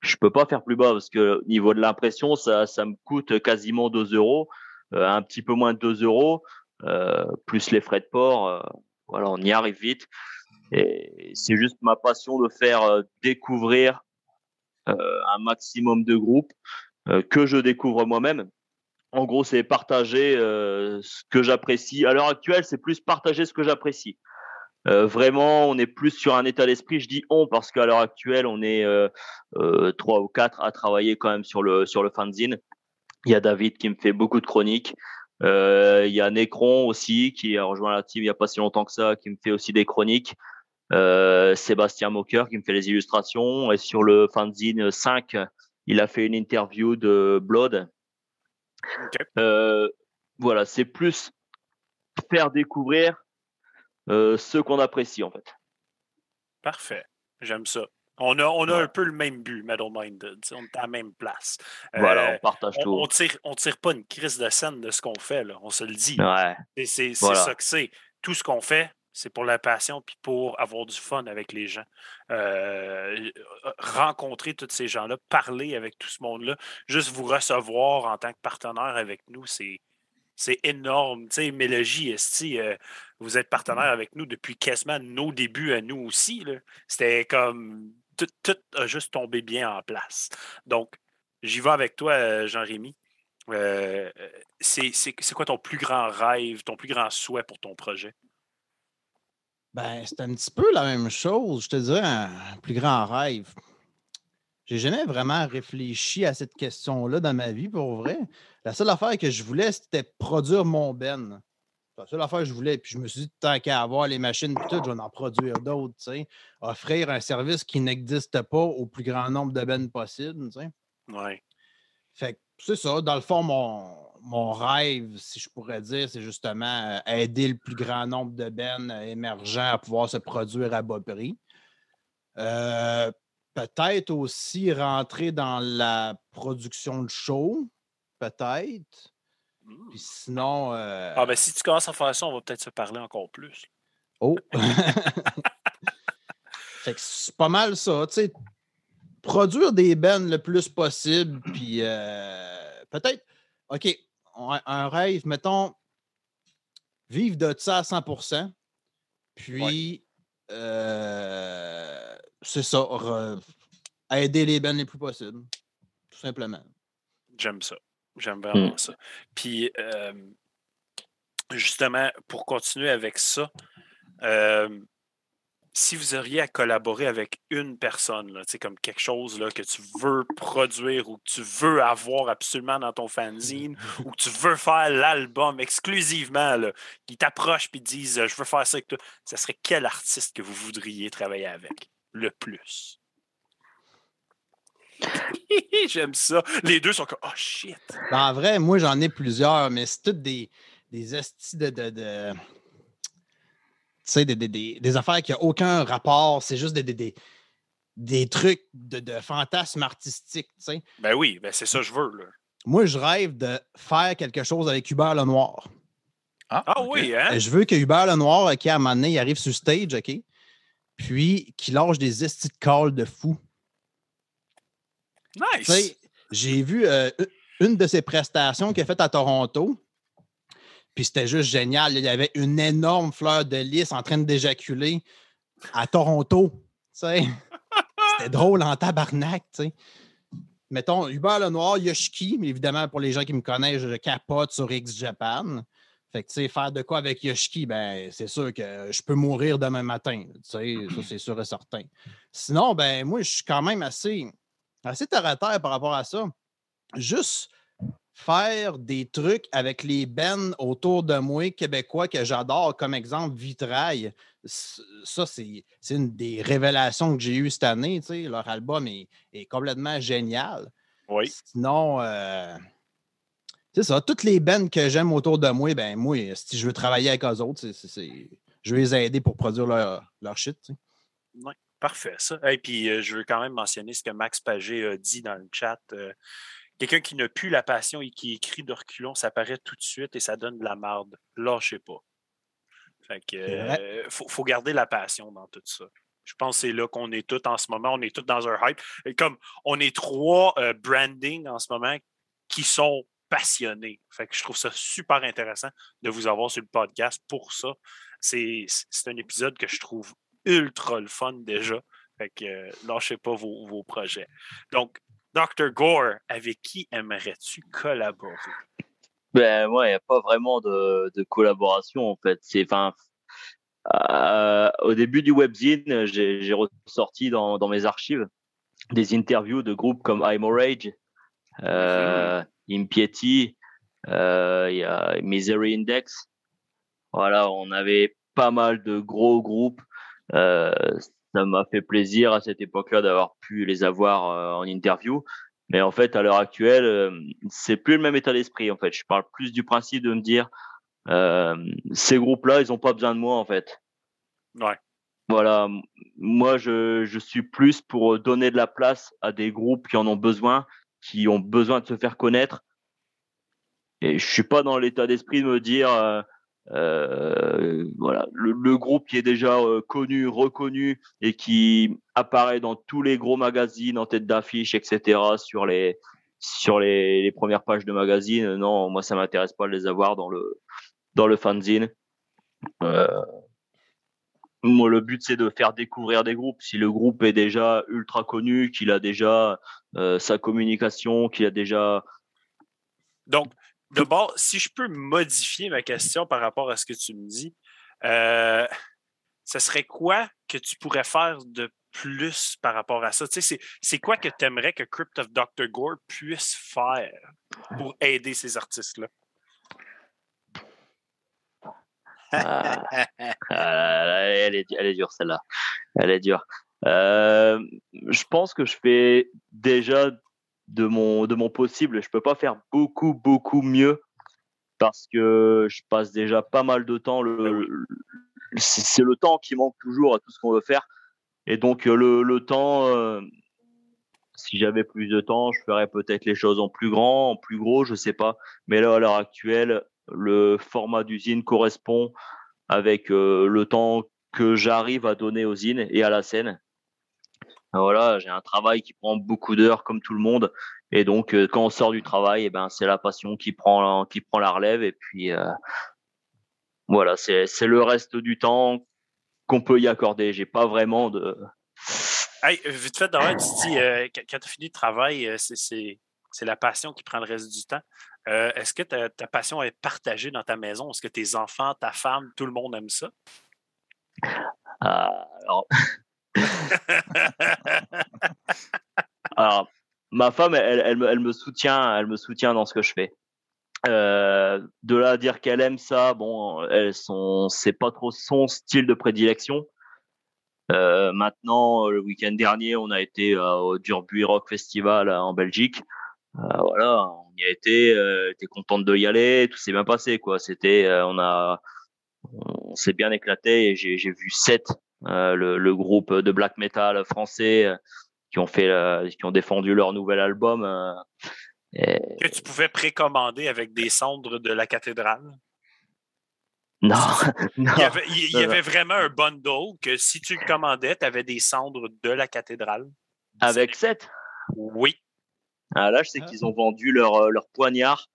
Je peux pas faire plus bas parce que au niveau de l'impression, ça, ça me coûte quasiment 2 euros, euh, un petit peu moins de 2 euros, euh, plus les frais de port. Euh, voilà, on y arrive vite. Et c'est juste ma passion de faire euh, découvrir un maximum de groupes euh, que je découvre moi-même. En gros, c'est partager euh, ce que j'apprécie. À l'heure actuelle, c'est plus partager ce que j'apprécie. vraiment, on est plus sur un état d'esprit. Je dis on parce qu'à l'heure actuelle, on est trois ou quatre à travailler quand même sur le sur le fanzine. Il y a David qui me fait beaucoup de chroniques. il y a Necron aussi qui a rejoint la team il n'y a pas si longtemps que ça, qui me fait aussi des chroniques. Sébastien Mocker qui me fait les illustrations. Et sur le fanzine 5, il a fait une interview de Blood. voilà, c'est plus faire découvrir euh, ceux qu'on apprécie, en fait. Parfait. J'aime ça. On a, on a un peu le même but, Metal Minded. On est à la même place. Voilà, on euh, partage tout. On tire, on tire pas une crise de scène de ce qu'on fait, là. on se le dit. Ouais. C'est ça que c'est. Tout ce qu'on fait, c'est pour la passion puis pour avoir du fun avec les gens. Euh, rencontrer tous ces gens-là, parler avec tout ce monde-là, juste vous recevoir en tant que partenaire avec nous, c'est c'est énorme. Tu sais, Mélogie, euh, vous êtes partenaire avec nous depuis quasiment nos débuts à nous aussi. C'était comme tout, a juste tombé bien en place. Donc, j'y vais avec toi, euh, Jean-Rémy. Euh, c'est quoi ton plus grand rêve, ton plus grand souhait pour ton projet? Ben, c'est un petit peu la même chose. Je te dirais un plus grand rêve. J'ai jamais vraiment réfléchi à cette question-là dans ma vie, pour vrai. La seule affaire que je voulais, c'était produire mon Ben. La seule affaire que je voulais. Puis je me suis dit, tant qu'à avoir les machines et tout, je vais en produire d'autres, tu sais. Offrir un service qui n'existe pas au plus grand nombre de Ben possible, tu sais. Ouais. Fait que c'est ça. Dans le fond, mon, mon rêve, si je pourrais dire, c'est justement euh, aider le plus grand nombre de Ben émergents à pouvoir se produire à bas prix. Euh, peut-être aussi rentrer dans la production de show, peut-être. Mmh. Puis sinon. Euh ah, ben si tu commences à faire ça, on va peut-être se parler encore plus. Oh! fait que c'est pas mal ça, tu sais. Produire des bennes le plus possible, puis euh, peut-être. OK, un rêve, mettons, vivre de ça à 100% puis. Euh, c'est ça, aider les bennes les plus possibles. Tout simplement. J'aime ça. J'aime vraiment mmh. ça. Puis, justement, pour continuer avec ça, si vous auriez à collaborer avec une personne, là, comme quelque chose là, que tu veux produire ou que tu veux avoir absolument dans ton fanzine ou que tu veux faire l'album exclusivement, là, qui t'approchent et disent Je veux faire ça avec toi, ça serait quel artiste que vous voudriez travailler avec le plus? J'aime ça. Les deux sont comme Oh shit. Ben, en vrai, moi j'en ai plusieurs, mais c'est toutes des, des de, de, sais, des, des, des, affaires qui n'ont aucun rapport. C'est juste des, des, des, trucs de, de fantasmes artistiques. Tu sais. Ben oui, ben c'est ça que je veux. Là. Moi, je rêve de faire quelque chose avec Hubert Lenoir. Ah, ah oui, hein? Je veux que Hubert Lenoir, qui à un moment donné, il arrive sur stage, OK? Puis qu'il lâche des estis de calls de fou. Nice! J'ai vu euh, une de ses prestations qu'il a faites à Toronto. Puis c'était juste génial. Il y avait une énorme fleur de lys en train d'éjaculer à Toronto. C'était drôle en tabarnak. sais. Mettons, Hubert Lenoir, Yoshiki, mais évidemment, pour les gens qui me connaissent, je capote sur X-Japan. Fait que, tu sais, faire de quoi avec Yoshiki, ben, c'est sûr que je peux mourir demain matin. Tu sais, ça, c'est sûr et certain. Sinon, ben, moi, je suis quand même assez assez terre à terre par rapport à ça. Juste faire des trucs avec les bennes autour de moi, québécois, que j'adore, comme exemple Vitrail. Ça, c'est une des révélations que j'ai eues cette année. Leur album est, complètement génial. Oui. Sinon, euh, c'est ça. Toutes les bennes que j'aime autour de moi, ben moi, si je veux travailler avec eux autres, je vais les aider pour produire leur, leur shit. Oui. Parfait, ça. Et puis, euh, je veux quand même mentionner ce que Max Pagé a dit dans le chat. Euh, quelqu'un qui n'a plus la passion et qui écrit de reculons, ça paraît tout de suite et ça donne de la marde. Lâchez pas. Fait que, euh, faut, garder la passion dans tout ça. Je pense que c'est là qu'on est tous en ce moment. On est tous dans un hype. Et comme on est trois branding en ce moment qui sont passionnés. Fait que je trouve ça super intéressant de vous avoir sur le podcast pour ça. C'est un épisode que je trouve ultra le fun déjà. Fait que euh, lâchez pas vos, projets. Donc, Dr. Gore, avec qui aimerais-tu collaborer? Ben, moi, il n'y a pas vraiment de, collaboration, en fait. C'est, enfin, au début du webzine, j'ai ressorti dans, dans, mes archives des interviews de groupes comme I'm Rage, euh, Impiety, euh, y a Misery Index. Voilà, on avait pas mal de gros groupes. Euh, ça m'a fait plaisir à cette époque-là d'avoir pu les avoir euh, en interview. Mais en fait, à l'heure actuelle, euh, c'est plus le même état d'esprit. En fait, je parle plus du principe de me dire, euh, ces groupes-là, ils ont pas besoin de moi, en fait. Ouais. Voilà, moi, je, je suis plus pour donner de la place à des groupes qui en ont besoin, qui ont besoin de se faire connaître. Et je suis pas dans l'état d'esprit de me dire, euh, euh, voilà, le, groupe qui est déjà euh, connu, reconnu et qui apparaît dans tous les gros magazines en tête d'affiche, etc. sur les sur les, premières pages de magazines. Non, moi ça m'intéresse pas de les avoir dans le dans le fanzine. Euh, moi, le but c'est de faire découvrir des groupes. Si le groupe est déjà ultra connu, qu'il a déjà euh, sa communication, qu'il a déjà donc D'abord, si je peux modifier ma question par rapport à ce que tu me dis, euh, ce serait quoi que tu pourrais faire de plus par rapport à ça? Tu sais, c'est quoi que tu aimerais que Crypt of Dr. Gore puisse faire pour aider ces artistes-là? Ah. Elle, est, elle, est, dure celle-là. Elle est dure. Euh, je pense que je fais déjà de mon, de mon possible. Je peux pas faire beaucoup, beaucoup mieux parce que je passe déjà pas mal de temps. Le, c'est le temps qui manque toujours à tout ce qu'on veut faire. Et donc, le, le temps, euh, si j'avais plus de temps, je ferais peut-être les choses en plus grand, en plus gros, je sais pas. Mais là, à l'heure actuelle, le format d'usine correspond avec euh, le temps que j'arrive à donner aux usines et à la scène. Voilà, j'ai un travail qui prend beaucoup d'heures comme tout le monde. Et donc, euh, quand on sort du travail, eh ben, c'est la passion qui prend, qui prend la relève. Et puis, euh, voilà, c'est, c'est le reste du temps qu'on peut y accorder. J'ai pas vraiment de. Hey, vite fait, d'ailleurs, tu dis, euh, quand tu as fini le travail, c'est, c'est, la passion qui prend le reste du temps. est-ce que ta, ta, passion est partagée dans ta maison? Est-ce que tes enfants, ta femme, tout le monde aime ça? alors, Alors, ma femme, elle, me soutient, elle me soutient dans ce que je fais. Euh, de là à dire qu'elle aime ça, bon, c'est pas trop son style de prédilection. Euh, maintenant, le week-end dernier, on a été euh, au Durbuy Rock Festival en Belgique. Voilà, on y a été, était contente de y aller, tout s'est bien passé, quoi. C'était, on a, on s'est bien éclaté et j'ai, vu sept le, le, groupe de black metal français euh, qui ont fait, qui ont défendu leur nouvel album. Euh, que tu pouvais précommander avec des cendres de la cathédrale? Non, non. Il y avait, il y avait vraiment un bundle que si tu le commandais, tu avais des cendres de la cathédrale. Avec 7 Oui. Ah, là, je sais ah. qu'ils ont vendu leur, leur poignard.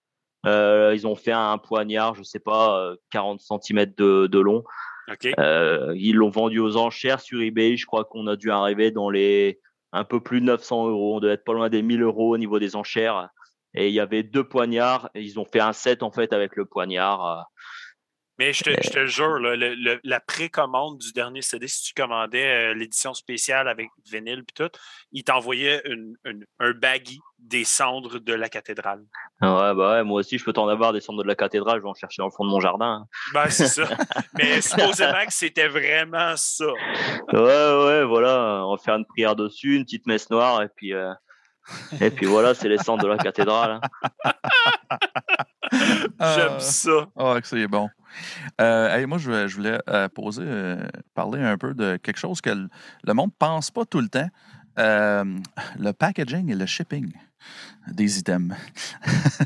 Euh, ils ont fait un poignard, je sais pas, 40 cm de, de long. Euh, ils l'ont vendu aux enchères sur eBay. Je crois qu'on a dû arriver dans les un peu plus de 900 euros. On devait être pas loin des 1000 euros au niveau des enchères. Et il y avait deux poignards. Ils ont fait un set en fait avec le poignard. Mais je te, je te jure, la précommande du dernier CD, si tu commandais euh, l'édition spéciale avec vinyle et tout, il t'envoyait un baggy des cendres de la cathédrale. Ouais, bah ouais, moi aussi, je peux t'en avoir des cendres de la cathédrale, je vais en chercher dans le fond de mon jardin. Ben, c'est ça. Mais supposément que c'était vraiment ça. Ouais, ouais, voilà. On va faire une prière dessus, une petite messe noire, et puis, euh, et puis voilà, c'est les cendres de la cathédrale. J'aime ça. Ah, que c'est bon. Euh, moi, je, voulais euh, poser, euh, parler un peu de quelque chose que le, monde ne pense pas tout le temps. le packaging et le shipping des items.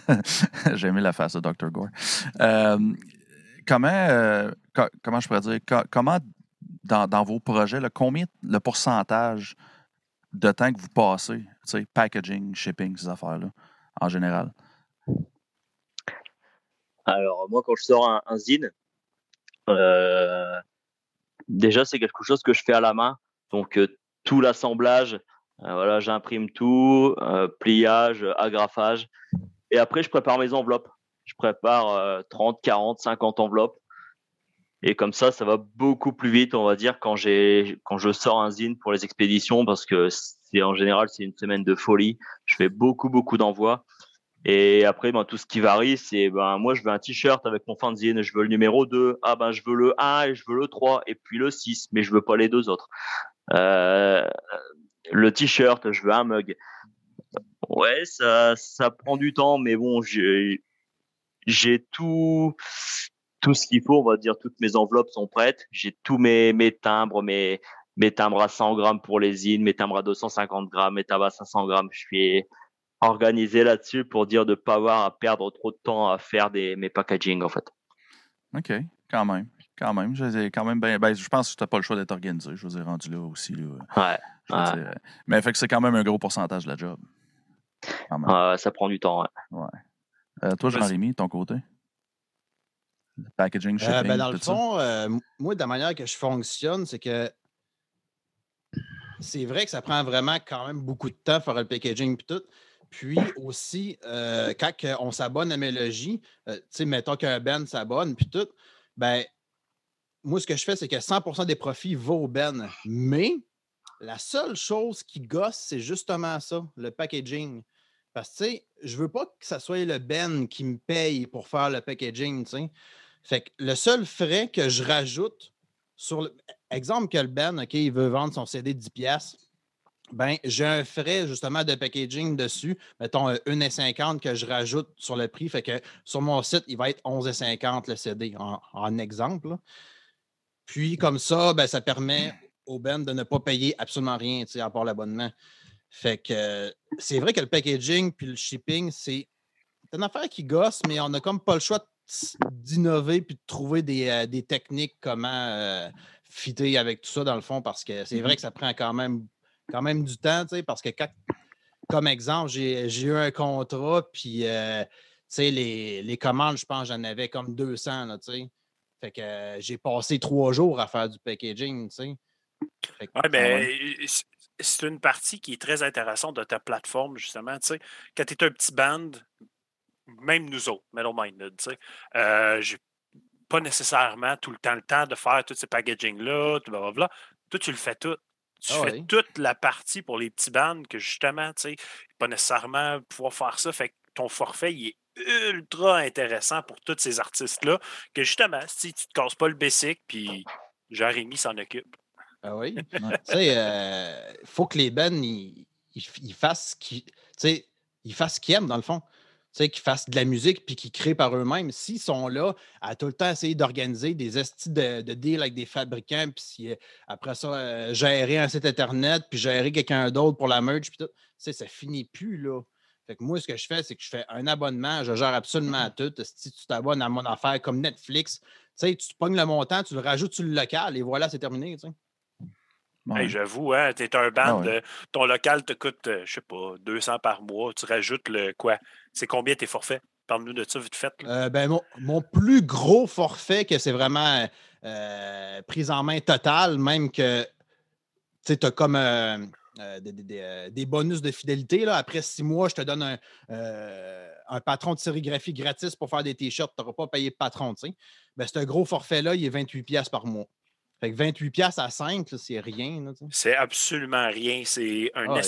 J'ai aimé la face de Dr. Gore. comment, comment je pourrais dire, comment dans, vos projets, combien le pourcentage de temps que vous passez, packaging, shipping, ces affaires-là, en général? Alors, moi, quand je sors un, zine, euh, déjà, c'est quelque chose que je fais à la main. Donc, euh, tout l'assemblage, euh, j'imprime tout, pliage, agrafage. Et après, je prépare mes enveloppes. Je prépare 30, 40, 50 enveloppes. Et comme ça, ça va beaucoup plus vite, on va dire, quand je sors un zine pour les expéditions, parce que c'est, en général, c'est une semaine de folie. Je fais beaucoup, beaucoup d'envois. Et après, ben, tout ce qui varie, c'est ben, moi, je veux un t-shirt avec mon fanzine, je veux le numéro 2. Ah ben, je veux le 1 et je veux le 3 et puis le 6, mais je veux pas les deux autres. Euh, le t-shirt, je veux un mug. Ouais, ça, ça prend du temps, mais bon, j'ai, tout, tout ce qu'il faut, on va dire, toutes mes enveloppes sont prêtes. J'ai tous mes, timbres, mes, mes timbres à 100 grammes pour les zines, mes timbres à 250 grammes, mes timbres à 500 grammes. Je suis organisé là-dessus pour dire de ne pas avoir à perdre trop de temps à faire des, mes packaging, en fait. OK, quand même. Quand même. Je, quand même ben, ben, je pense que tu n'as pas le choix d'être organisé. Je vous ai rendu là aussi. Ouais. mais fait que c'est quand même un gros pourcentage de la job. ça prend du temps, ouais. Euh, toi, Jean-Rémy, ton côté? Le packaging, euh, shipping, ben, Dans le fond, euh, moi, de la manière que je fonctionne, c'est que c'est vrai que ça prend vraiment quand même beaucoup de temps pour faire le packaging et tout. Puis aussi, quand on s'abonne à Mélogie, tu sais, mettons qu'un Ben s'abonne, puis tout, ben, moi, ce que je fais, c'est que 100% des profits vont au Ben. Mais la seule chose qui gosse, c'est justement ça, le packaging. Parce que, tu sais, je veux pas que ça soit le Ben qui me paye pour faire le packaging, tu sais. Fait que le seul frais que je rajoute sur le... Exemple que le Ben, OK, il veut vendre son CD 10$, ben j'ai un frais justement de packaging dessus, mettons 1,50 que je rajoute sur le prix. Fait que sur mon site, il va être 11,50 le CD en, exemple. Puis comme ça, ben, ça permet au Ben de ne pas payer absolument rien, à part l'abonnement. Fait que c'est vrai que le packaging puis le shipping, c'est une affaire qui gosse, mais on n'a comme pas le choix d'innover puis de trouver des, euh, techniques comment euh, fitter avec tout ça dans le fond parce que c'est vrai mm-hmm. que ça prend quand même, quand même du temps, parce que comme exemple, j'ai eu un contrat puis euh, les, les, commandes, je pense, j'en avais comme 200, là, Fait que j'ai passé trois jours à faire du packaging, tu sais. Oui, mais c'est une partie qui est très intéressante de ta plateforme, justement. Quand tu es un petit band, même nous autres, Metal Minded, euh, j'ai pas nécessairement tout le temps le temps de faire tous ces packaging-là, blablabla. Toi, tu le fais tout. Tu ah fais toute la partie pour les petits bands que justement, tu sais, pas nécessairement pouvoir faire ça. Fait que ton forfait, il est ultra intéressant pour tous ces artistes-là, que justement, si tu te casses pas le basic, puis Jérémy s'en occupe. Ah oui? tu sais, il euh, faut que les bands, ils, fassent ce qu'ils aiment, dans le fond. Tu sais, qu'ils fassent de la musique puis qu'ils créent par eux-mêmes. S'ils sont là à tout le temps essayer d'organiser des estis de, de deal avec des fabricants, puis après ça, euh, gérer un site Internet, puis gérer quelqu'un d'autre pour la merch, puis tout, tu sais, ça finit plus, là. Fait que moi, ce que je fais, c'est que je fais un abonnement, je gère absolument tout. Si tu t'abonnes à mon affaire comme Netflix, tu pognes le montant, tu le rajoutes sur le local et voilà, c'est terminé. J'avoue, hein, tu es un band, ah ton local te coûte, euh, je sais pas, 200 par mois. Tu rajoutes le quoi? C'est combien tes forfaits? Parle-nous de ça vite fait. Euh, ben, mon, plus gros forfait, que c'est vraiment euh, prise en main totale, même que tu as comme des, bonus de fidélité. Là. Après six mois, je te donne un, un patron de sérigraphie gratis pour faire des t-shirts. Tu n'auras pas payé de patron. Ben, un gros forfait-là, il est 28$ par mois. Fait que 28$ à 5, c'est rien. C'est absolument rien. C'est un ah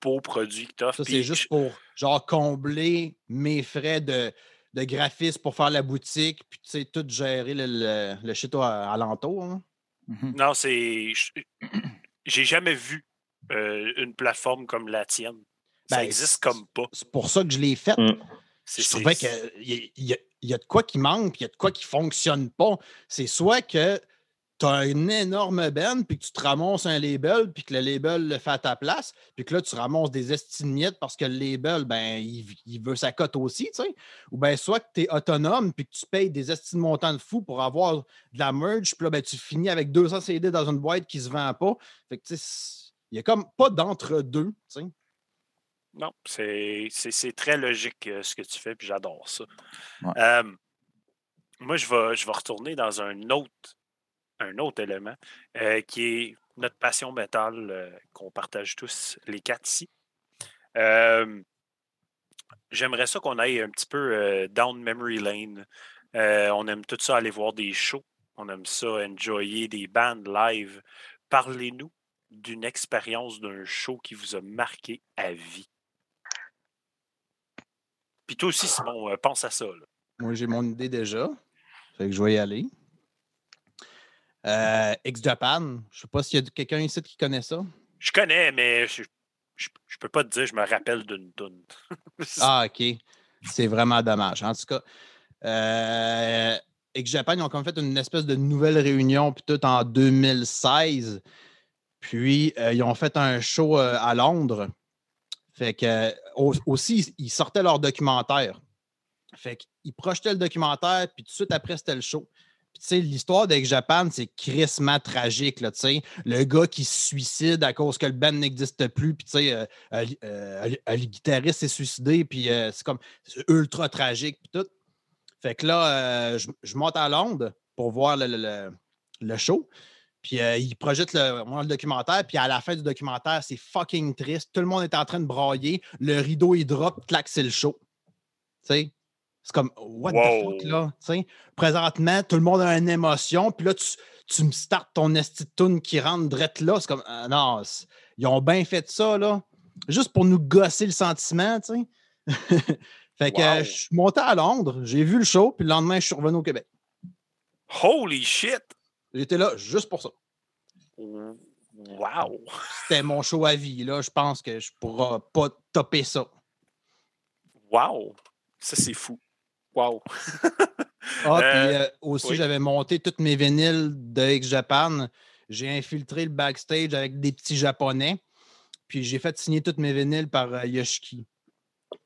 beau produit que tu offres. c'est juste pour genre combler mes frais de, de graphisme pour faire la boutique, puis tu sais, tout gérer le, le, shit alentour. Hein. Mm-hmm. Non, c'est. J'ai jamais vu euh, une plateforme comme la tienne. ça ben, existe comme pas. C'est pour ça que je l'ai faite. Mm. Je trouvais qu'il y, y, y, a de quoi qui manque, puis il y a de quoi qui ne fonctionne pas. C'est soit que tu as une énorme benne, puis que tu te ramasses un label, puis que le label le fait à ta place, puis que là, tu ramasses des estimiettes parce que le label, ben, il, veut sa cote aussi, tu sais. Ou bien, soit que tu es autonome, puis que tu payes des estimes montants de fou pour avoir de la merge, puis là, ben, tu finis avec 200 CD dans une boîte qui ne se vend pas. Fait que, tu sais, il n'y a comme pas d'entre-deux, tu sais. Non, c'est très logique euh, ce que tu fais, puis j'adore ça. Euh, moi, je vais, je vais retourner dans un autre un autre élément euh, qui est notre passion métal euh, qu'on partage tous les quatre ici. J'aimerais ça qu'on aille un petit peu down memory lane. on aime tout ça aller voir des shows. On aime ça, enjoyer des bandes live. Parlez-nous d'une expérience d'un show qui vous a marqué à vie. Puis toi aussi, Simon, euh, pense à ça. Moi, j'ai mon idée déjà. Fait que je vais y aller. Euh, X-Japan, je sais pas s'il y a quelqu'un ici qui connaît ça. Je connais, mais je, je, peux pas te dire, je me rappelle d'une tune. ah, OK. C'est vraiment dommage. En tout cas, euh, X-Japan, ils ont comme fait une espèce de nouvelle réunion, puis tout en 2016. Puis, euh, ils ont fait un show euh, à Londres. Fait que, aussi, ils sortaient leur documentaire. Fait qu'ils projetaient le documentaire, puis tout de suite après, c'était le show. L'histoire d'Ex Japan, c'est crissement tragique. Le gars qui se suicide à cause que le band n'existe plus, puis, tu sais, euh, le guitariste s'est suicidé, puis c'est comme ultra tragique, puis tout. Fait que là, je, monte à Londres pour voir le show. Puis euh, il projette le, le, documentaire, puis à la fin du documentaire, c'est fucking triste. Tout le monde est en train de brailler. Le rideau, il drop, clac, c'est le show. C'est comme, what the fuck, là? Présentement, tout le monde a une émotion, puis là, tu, tu me startes ton esti qui rentre drette là. C'est comme, ah, non, ils ont bien fait ça, là. Juste pour nous gosser le sentiment, tu sais. fait que je suis monté à Londres, j'ai vu le show, puis le lendemain, je suis revenu au Québec. Holy shit! J'étais là juste pour ça. Wow! C'était mon show à vie. Là. Je pense que je ne pourrai pas topper ça. Wow! Ça, c'est fou. Wow! ah, puis euh, euh, aussi, j'avais monté toutes mes vinyles de X-Japan. J'ai infiltré le backstage avec des petits Japonais. Puis j'ai fait signer toutes mes vinyles par euh, Yoshiki.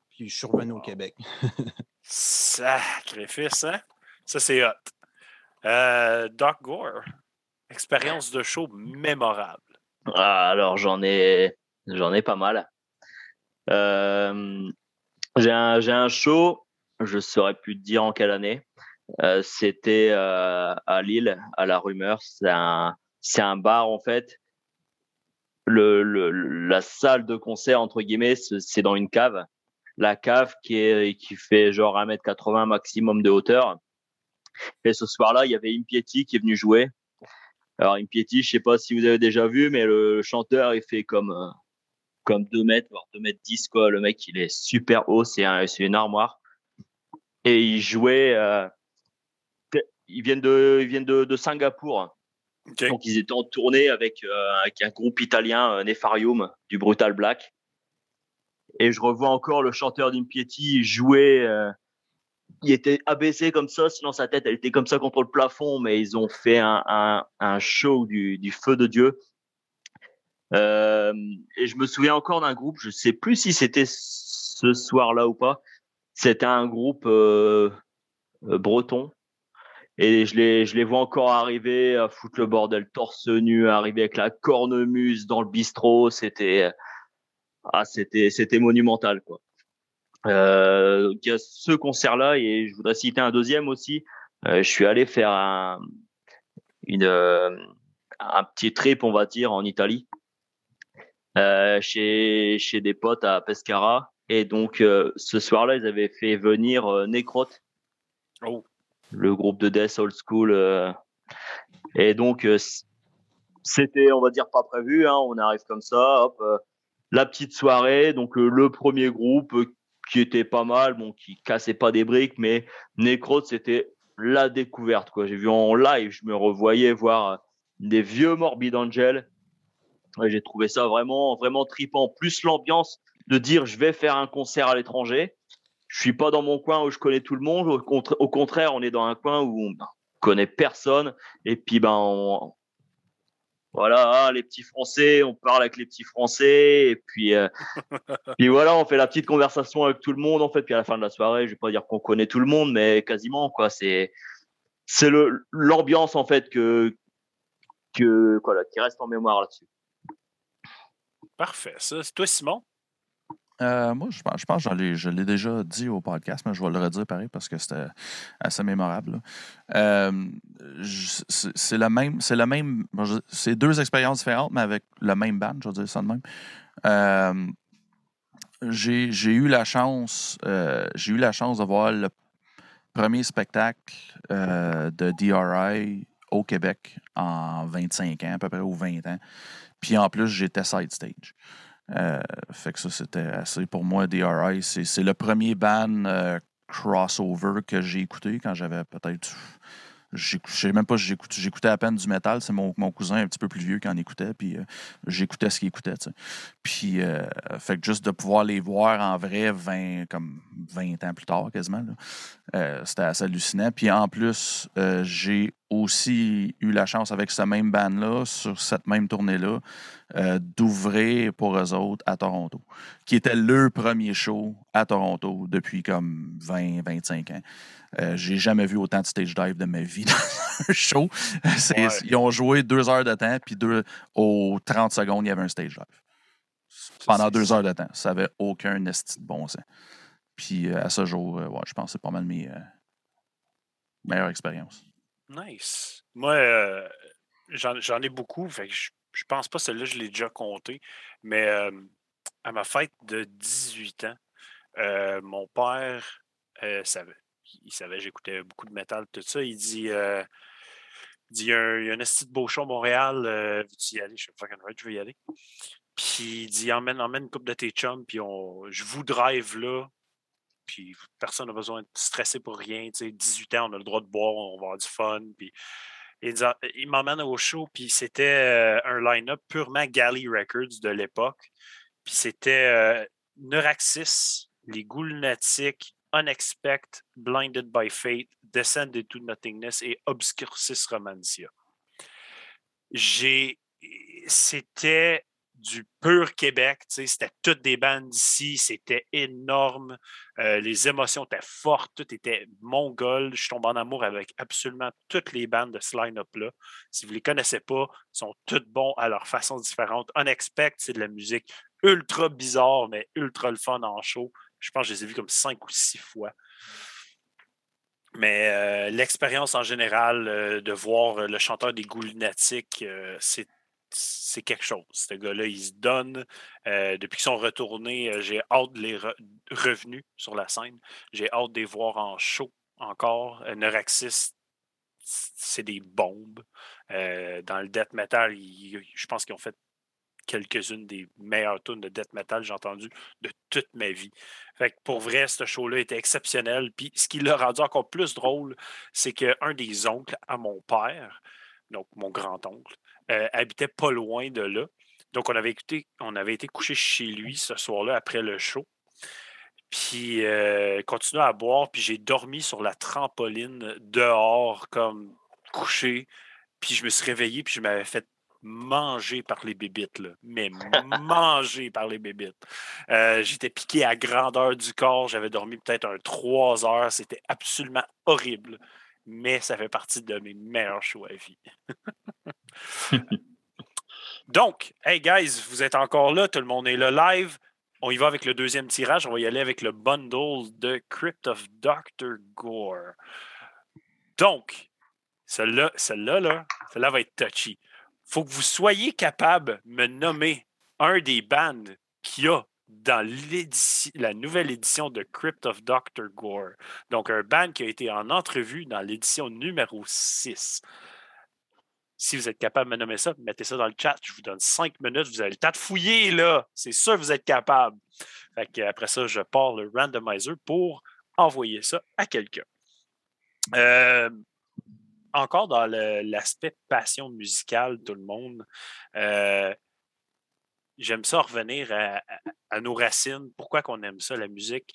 Puis je suis revenu au Québec. Sacrifice, hein? Ça, c'est hot. Euh, Doc Gore, expérience de show mémorable. Ah, alors j'en ai, j'en ai pas mal. Euh, j'ai un, un, show, je saurais plus dire en quelle année. Euh, c'était à Lille, à la Rumeur. C'est un, un bar en fait. Le, le, la salle de concert entre guillemets, c'est dans une cave. La cave qui est qui fait genre 1m80 maximum de hauteur et ce soir-là, il y avait Impieti qui est venu jouer. Alors Impieti, je sais pas si vous avez déjà vu, mais le chanteur, il fait comme euh, comme 2 mètres, voire 2 mètres 10 quoi. Le mec, il est super haut, c'est un, une armoire. Et il jouait. Euh, ils viennent de, ils viennent de, de Singapour. Donc ils étaient en tournée avec, euh, avec un groupe italien, Nefarium, du Brutal Black. Et je revois encore le chanteur d'Impieti jouer il était abaissé comme ça, sinon sa tête, elle était comme ça contre le plafond, mais ils ont fait un, un, un show du, du, feu de Dieu. Euh, et je me souviens encore d'un groupe, je sais plus si c'était ce soir-là ou pas. C'était un groupe euh, euh, breton. Et je les, vois encore arriver à foutre le bordel torse nu, arriver avec la cornemuse dans le bistrot. C'était, ah, monumental. Euh, il y a ce concert-là et je voudrais citer un deuxième aussi. Je suis allé faire un, petit trip, on va dire, en Italie, chez, chez des potes à Pescara. Et donc, euh, ce soir-là, ils avaient fait venir euh, oh. le groupe de Death Old School. et donc, c'était, on va dire, pas prévu. Hein, on arrive comme ça, hop, la petite soirée. Donc, le premier groupe qui était pas mal, bon, qui cassait pas des briques, mais Necrot, c'était la découverte. Quoi. J'ai vu en live, je me revoyais voir des vieux Morbid Angel. j'ai trouvé ça vraiment, vraiment tripant. Plus l'ambiance de dire je vais faire un concert à l'étranger. Je suis pas dans mon coin où je connais tout le monde. Au, contraire, on est dans un coin où on connaît personne. Et puis, ben, on, voilà, ah, les petits Français, on parle avec les petits Français, et puis, euh, puis voilà, on fait la petite conversation avec tout le monde, en fait, puis à la fin de la soirée, je vais pas dire qu'on connaît tout le monde, mais quasiment, quoi, c'est, c'est le, l'ambiance, en fait, que, que, voilà, qui reste en mémoire là-dessus. Parfait. Ça, c'est toi, Simon? Euh, moi, je pense, je pense que je l'ai déjà dit au podcast, mais je vais le redire pareil parce que c'était assez mémorable. Euh, c'est le même. C'est deux expériences différentes, mais avec le même band, je vais dire ça de même. Euh, j'ai eu la chance. j'ai eu la chance de voir le premier spectacle de DRI au Québec en 25 ans, à peu près, ou 20 ans. Puis en plus, j'étais side stage. Euh, fait que ça, c'était assez pour moi, DRI. C'est le premier band euh, crossover que j'ai écouté quand j'avais peut-être je sais même pas j'écoutais. À peine du métal. C'est mon, mon, cousin un petit peu plus vieux qui en écoutait. Puis euh, j'écoutais ce qu'il écoutait. Puis, fait que juste de pouvoir les voir en vrai 20, comme 20 ans plus tard, quasiment, c'était assez hallucinant. Puis en plus, j'ai aussi eu la chance avec ce même band-là, sur cette même tournée-là, d'ouvrir pour eux autres à Toronto, qui était le premier show à Toronto depuis comme 20-25 ans. Euh, j'ai jamais vu autant de stage dive de ma vie dans un show. Ils ont joué deux heures de temps, puis deux, aux 30 secondes, il y avait un stage dive. Pendant deux heures de temps. Ça n'avait aucun esti de bon sens. Puis euh, à ce jour, euh, ouais, je pense que c'est pas mal mes meilleures expériences. Nice. Moi, j'en ai beaucoup. Je, je pense pas celle-là, je l'ai déjà compté. Mais à ma fête de 18 ans, mon père savait il savait j'écoutais beaucoup de métal, tout ça. Il dit, euh, il, dit y a un, y a un esti de beau show à Montréal, euh, veux-tu y aller? Je fucking right, je veux y aller. Puis il dit emmène, emmène une coupe de tes chums, puis on, je vous drive là. Puis personne n'a besoin de stresser pour rien. Tu sais, 18 ans, on a le droit de boire, on va avoir du fun. Puis il, m'emmène au show, puis c'était euh, un line-up purement Galley Records de l'époque. Puis c'était Neuraxis, les Ghoulnatiques, Unexpect, Blinded by Fate, Descend into Nothingness et Obscurcis Romancia. J'ai. C'était du pur Québec, c'était toutes des bandes ici, c'était énorme, euh, les émotions étaient fortes, tout était mongol. Je tombe en amour avec absolument toutes les bandes de ce line-up-là. Si vous ne les connaissez pas, ils sont toutes bons à leur façon différente. Unexpect, c'est de la musique ultra bizarre, mais ultra le fun en show. Je pense que je les ai vus comme cinq ou six fois. Mais euh, l'expérience en général euh, de voir le chanteur des Goûts Lunatiques, c'est quelque chose. Ce gars-là, il se donne. depuis qu'ils sont retournés, j'ai hâte de les revenus sur la scène. J'ai hâte de les voir en show encore. Neuraxis, c'est des bombes. dans le death metal, je pense qu'ils ont fait quelques-unes des meilleures tunes de death metal j'ai entendues de toute ma vie. Fait que pour vrai, ce show-là était exceptionnel. Puis ce qui l'a rendu encore plus drôle, c'est qu'un des oncles à mon père, donc mon grand-oncle, euh, habitait pas loin de là. Donc on avait été couché chez lui ce soir-là après le show. Puis euh, à boire, puis j'ai dormi sur la trampoline dehors comme couché. Puis je me suis réveillé, puis je m'avais fait mangé par les bébites, mais mangé par les bébites. Euh, j'étais piqué à grandeur du corps, j'avais dormi peut-être un trois heures, c'était absolument horrible, mais ça fait partie de mes meilleurs choix à vie. Donc, hey guys, vous êtes encore là, tout le monde est là live. On y va avec le deuxième tirage, on va y aller avec le bundle de Crypt of Dr. Gore. Donc, celle-là, celle-là, là, celle-là va être touchy faut que vous soyez capable de me nommer un des bands qu'il y a dans la nouvelle édition de Crypt of Dr. Gore. Donc, un band qui a été en entrevue dans l'édition numéro 6. Si vous êtes capable de me nommer ça, mettez ça dans le chat. Je vous donne cinq minutes. Vous avez le temps de fouiller, là. C'est sûr que vous êtes capable. après ça, je pars le randomizer pour envoyer ça à quelqu'un. Euh, encore dans l'aspect passion musicale, tout le monde, euh, j'aime ça revenir à, nos racines. Pourquoi qu'on aime ça, la musique?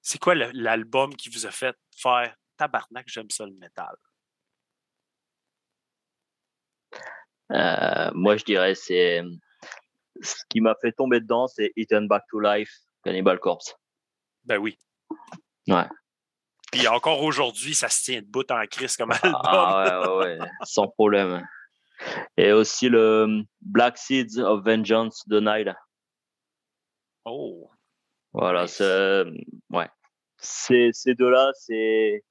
C'est quoi l'album qui vous a fait faire tabarnak, j'aime ça le métal? Euh, moi, je dirais, c'est ce qui m'a fait tomber dedans, c'est Eaten Back to Life, Cannibal Corpse. Ben oui. Ouais. Puis encore aujourd'hui, ça se tient debout en crise comme album. Ah ouais, ouais, sans problème. Et aussi le hum, Black Seeds of Vengeance de Nile. Oh. Voilà, c'est, ouais. Ces, ces deux-là, c'est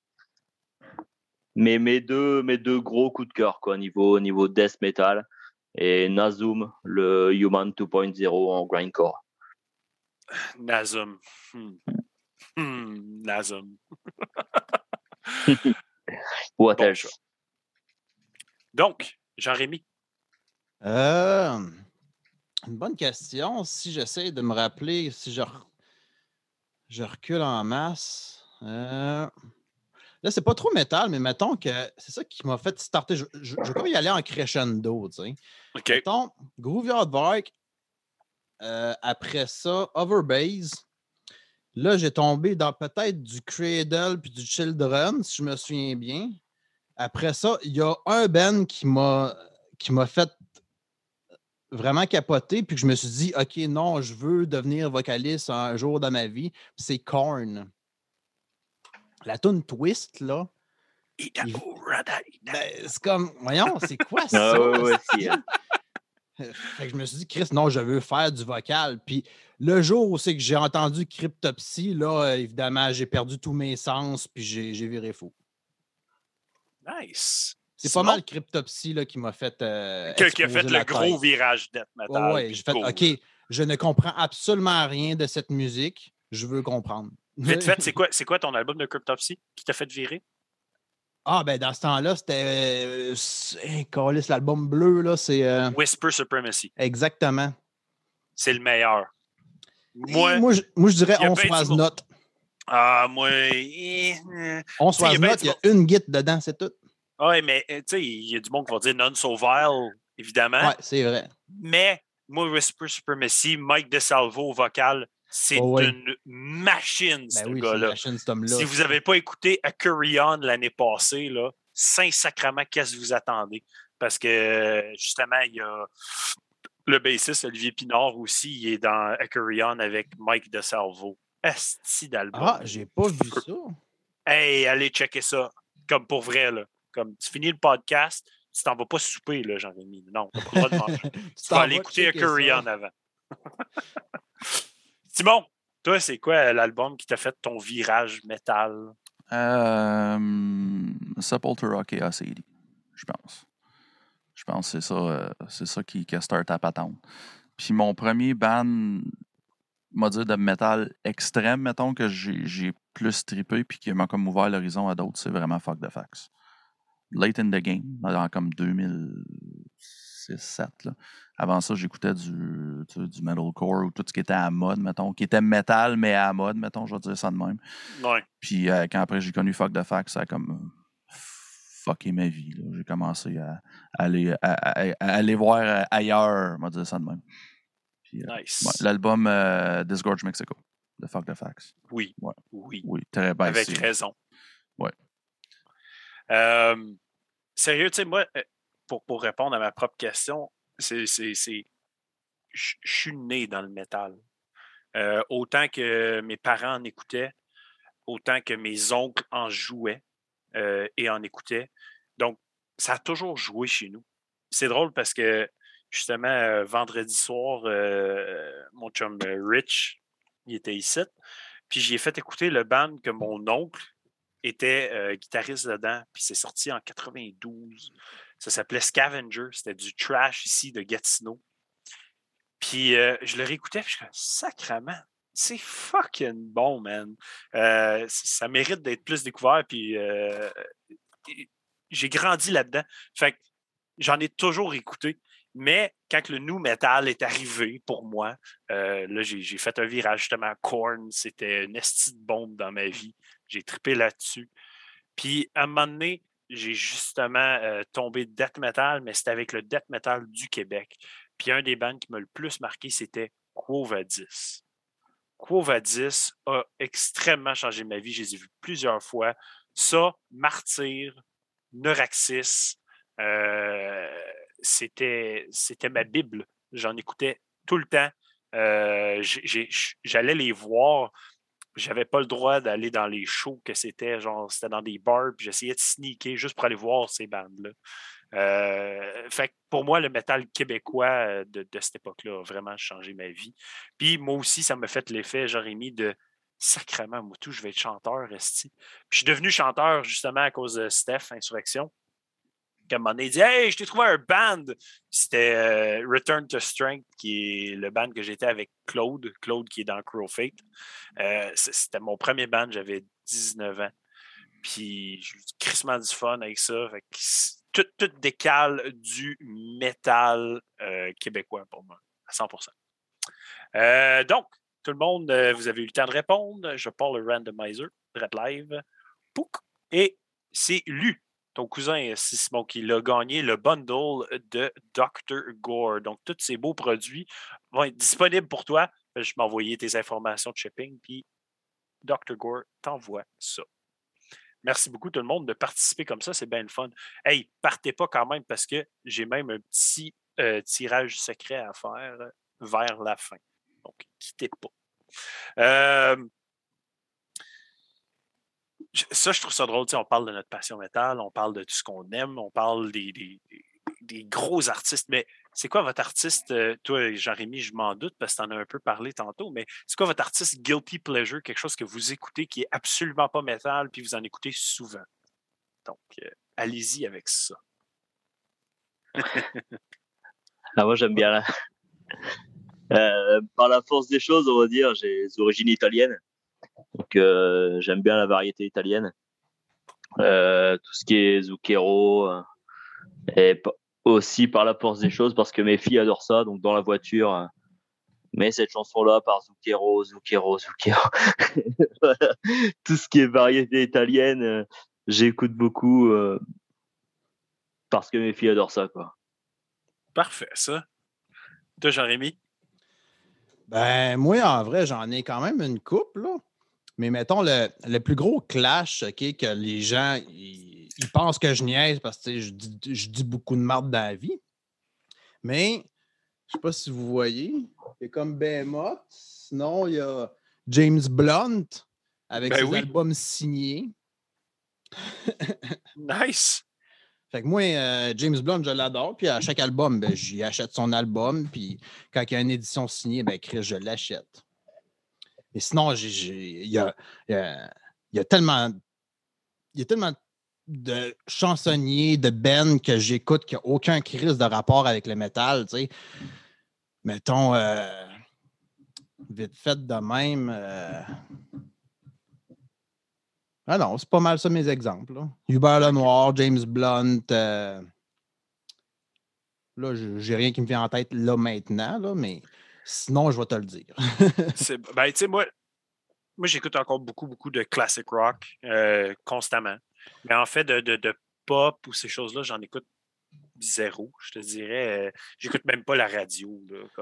mes, mes, deux, mes deux gros coups de cœur, quoi, niveau, niveau death metal. Et Nazum, le Human 2.0 en grindcore. Nazum. Hmm. Hmm, Nazum. What else? Donc, Jean-Rémy. Euh, une bonne question. Si j'essaie de me rappeler, si je, je recule en masse. Euh, là, c'est pas trop métal, mais mettons que c'est ça qui m'a fait starter. Je, je, je, y aller en crescendo, tu sais. OK. Mettons, Grooveyard Bark. Euh, après ça, Overbase. Là, j'ai tombé dans peut-être du Cradle puis du Children, si je me souviens bien. Après ça, il y a un Ben qui m'a qui m'a fait vraiment capoter, puis que je me suis dit, OK, non, je veux devenir vocaliste un jour dans ma vie. C'est Korn. La tune Twist, là. il... Ben, c'est comme, voyons, c'est quoi ça? Ah, fait que je me suis dit, Chris, non, je veux faire du vocal. Puis le jour où c'est que j'ai entendu Cryptopsy, là, évidemment, j'ai perdu tous mes sens, puis j'ai viré fou. Nice. C'est pas mal Cryptopsy là, qui m'a fait. Euh, qui a fait le gros virage death metal. Oui, j'ai fait OK, je ne comprends absolument rien de cette musique. Je veux comprendre. Vite fait, c'est quoi, quoi ton album de Cryptopsy qui t'a fait virer? Ah, ben dans ce temps-là, c'était. Euh, l'album bleu, là, c'est. Euh, Whisper Supremacy. Exactement. C'est le meilleur. Moi, moi, je, moi, je dirais On soit note. Ah, moi. Eh, on soit note, il y a une guide dedans, c'est tout. Oui, mais tu sais, il y a du monde qui va dire non so vile, évidemment. Oui, c'est vrai. Mais moi, Whisper Supremacy, Mike DeSalvo au vocal, c'est oh, une machine, ce ben gars-là. Si vous n'avez pas écouté Acurion l'année passée, là, Saint-Sacrement, qu'est-ce que vous attendez? Parce que justement, il y a le bassiste Olivier Pinard aussi, il est dans Acurion avec Mike DeSalvo. Esti d'album. Ah, j'ai pas vu ça. Hey, allez checker ça. Comme pour vrai, là. Comme tu finis le podcast, tu t'en vas pas souper, là, Jean-Rémi. Non, tu pas de manger. tu vas aller écouter A Curry On avant. Simon, toi, c'est quoi l'album qui t'a fait ton virage métal? Euh, Sepultura Chaos je pense. Je pense que c'est ça, euh, c'est ça qui, qui a start à patente. Puis mon premier band, m'a dit de métal extrême, mettons, que j'ai plus trippé puis qui m'a comme ouvert l'horizon à d'autres, c'est vraiment Fuck the Facts late in the game, dans comme 2006-2007. Avant ça, j'écoutais du, du metalcore ou tout ce qui était à mode, mettons, qui était metal, mais à mode, mettons, je vais dire ça de même. Ouais. Puis euh, quand après j'ai connu Fuck the Fact, ça a comme fucké ma vie. J'ai commencé à, aller, à, aller voir ailleurs, on va dire ça de même. Euh, nice. L'album Disgorge Mexico de Fuck the Facts. Oui. Oui. Oui, très bien. Avec raison. Ouais. Euh, sérieux, tu sais, moi, euh, pour, pour, répondre à ma propre question, c'est. Je suis né dans le métal. Euh, autant que mes parents en écoutaient, autant que mes oncles en jouaient et en écoutaient. Donc, ça a toujours joué chez nous. C'est drôle parce que, justement, vendredi soir, mon chum Rich, il était ici. Puis j'ai fait écouter le band que mon oncle était euh, guitariste dedans, puis c'est sorti en 92. Ça s'appelait Scavenger, c'était du trash ici de Gatineau. Puis euh, je le réécoutais, puis je suis sacrement, c'est fucking bon, man. Euh, ça mérite d'être plus découvert, puis j'ai grandi là-dedans. Fait que j'en ai toujours écouté. Mais quand le new metal est arrivé pour moi, là, j'ai fait un virage justement. Korn, c'était une estie de bombe dans ma vie. J'ai trippé là-dessus. Puis à un moment donné, j'ai justement euh, tombé death metal, mais c'était avec le death metal du Québec. Puis un des bands qui m'a le plus marqué, c'était Quo Vadis. Quo Vadis a extrêmement changé ma vie. Je les ai vus plusieurs fois. Ça, Martyr, Neuraxis, euh, c'était, c'était ma Bible. J'en écoutais tout le temps. Euh, j'allais les voir j'avais pas le droit d'aller dans les shows que c'était, genre, c'était dans des bars, puis j'essayais de sneaker juste pour aller voir ces bandes-là. Euh, fait pour moi, le métal québécois euh, de, cette époque-là a vraiment changé ma vie. Puis moi aussi, ça m'a fait l'effet, Jérémy, de sacrément, moi tout, je vais être chanteur, resti. Puis je suis devenu chanteur justement à cause de Steph, Insurrection moment donné, il dit Hey, je t'ai trouvé un band. C'était euh, Return to Strength, qui est le band que j'étais avec Claude, Claude qui est dans Crow Fate. Euh, c'était mon premier band, j'avais 19 ans. Puis j'ai eu crissement du fun avec ça. tout, décale du métal euh, québécois pour moi, à 100% euh, Donc, tout le monde, vous avez eu le temps de répondre. Je parle le randomizer, Red Live. Et c'est Lu, ton cousin Simon, qui l'a gagné le bundle de Dr. Gore. Donc, tous ces beaux produits vont être disponibles pour toi. Je m'envoyer tes informations de shipping, puis Dr. Gore t'envoie ça. Merci beaucoup tout le monde de participer comme ça, c'est bien le fun. Hey, partez pas quand même parce que j'ai même un petit euh, tirage secret à faire vers la fin. Donc, quittez pas. Euh, ça, je trouve ça drôle. On parle de notre passion métal, on parle de tout ce qu'on aime, on parle des, des gros artistes, mais c'est quoi votre artiste, euh, toi, Jean-Rémy, je m'en doute parce que tu en as un peu parlé tantôt, mais c'est quoi votre artiste guilty pleasure, quelque chose que vous écoutez qui est absolument pas métal, puis vous en écoutez souvent? Donc, euh, allez-y avec ça. ah, moi, j'aime bien. Euh, par la force des choses, on va dire, j'ai des origines italiennes. Donc, j'aime bien la variété italienne. tout ce qui est Zucchero, et aussi par la force des choses parce que mes filles adorent ça. Donc dans la voiture, euh, mais cette chanson-là par Zucchero, Zucchero, Zucchero. Tout ce qui est variété italienne, euh, j'écoute beaucoup euh, parce que mes filles adorent ça. Quoi. Parfait, ça. Toi, Jean-Rémy? Ben, moi, en vrai, j'en ai quand même une coupe, là. Mais mettons, le, le plus gros clash okay, que les gens ils pensent que je niaise parce que je dis, je dis beaucoup de marde dans la vie. Mais je ne sais pas si vous voyez, il y a comme Behemoth. Sinon, il y a James Blunt avec ben ses albums signés. nice! Fait que moi, euh, James Blunt, je l'adore. Puis à chaque album, ben, j'y achète son album. Puis quand il y a une édition signée, ben, Chris, je l'achète. Et sinon, il y a, y a, tellement. Il y a tellement de chansonniers, de Ben que j'écoute qui n'a aucun crise de rapport avec le métal, tu sais. Mettons, euh, vite fait de même. Euh, ah non, c'est pas mal ça mes exemples. Là. Hubert Lenoir, James Blunt. Euh, là, j'ai rien qui me vient en tête là maintenant, là, mais sinon, je vais te le dire. ben, tu sais, moi, moi j'écoute encore beaucoup, beaucoup de classic rock constamment. Mais en fait, de, pop ou ces choses-là, j'en écoute zéro, je te dirais. Euh, j'écoute même pas la radio.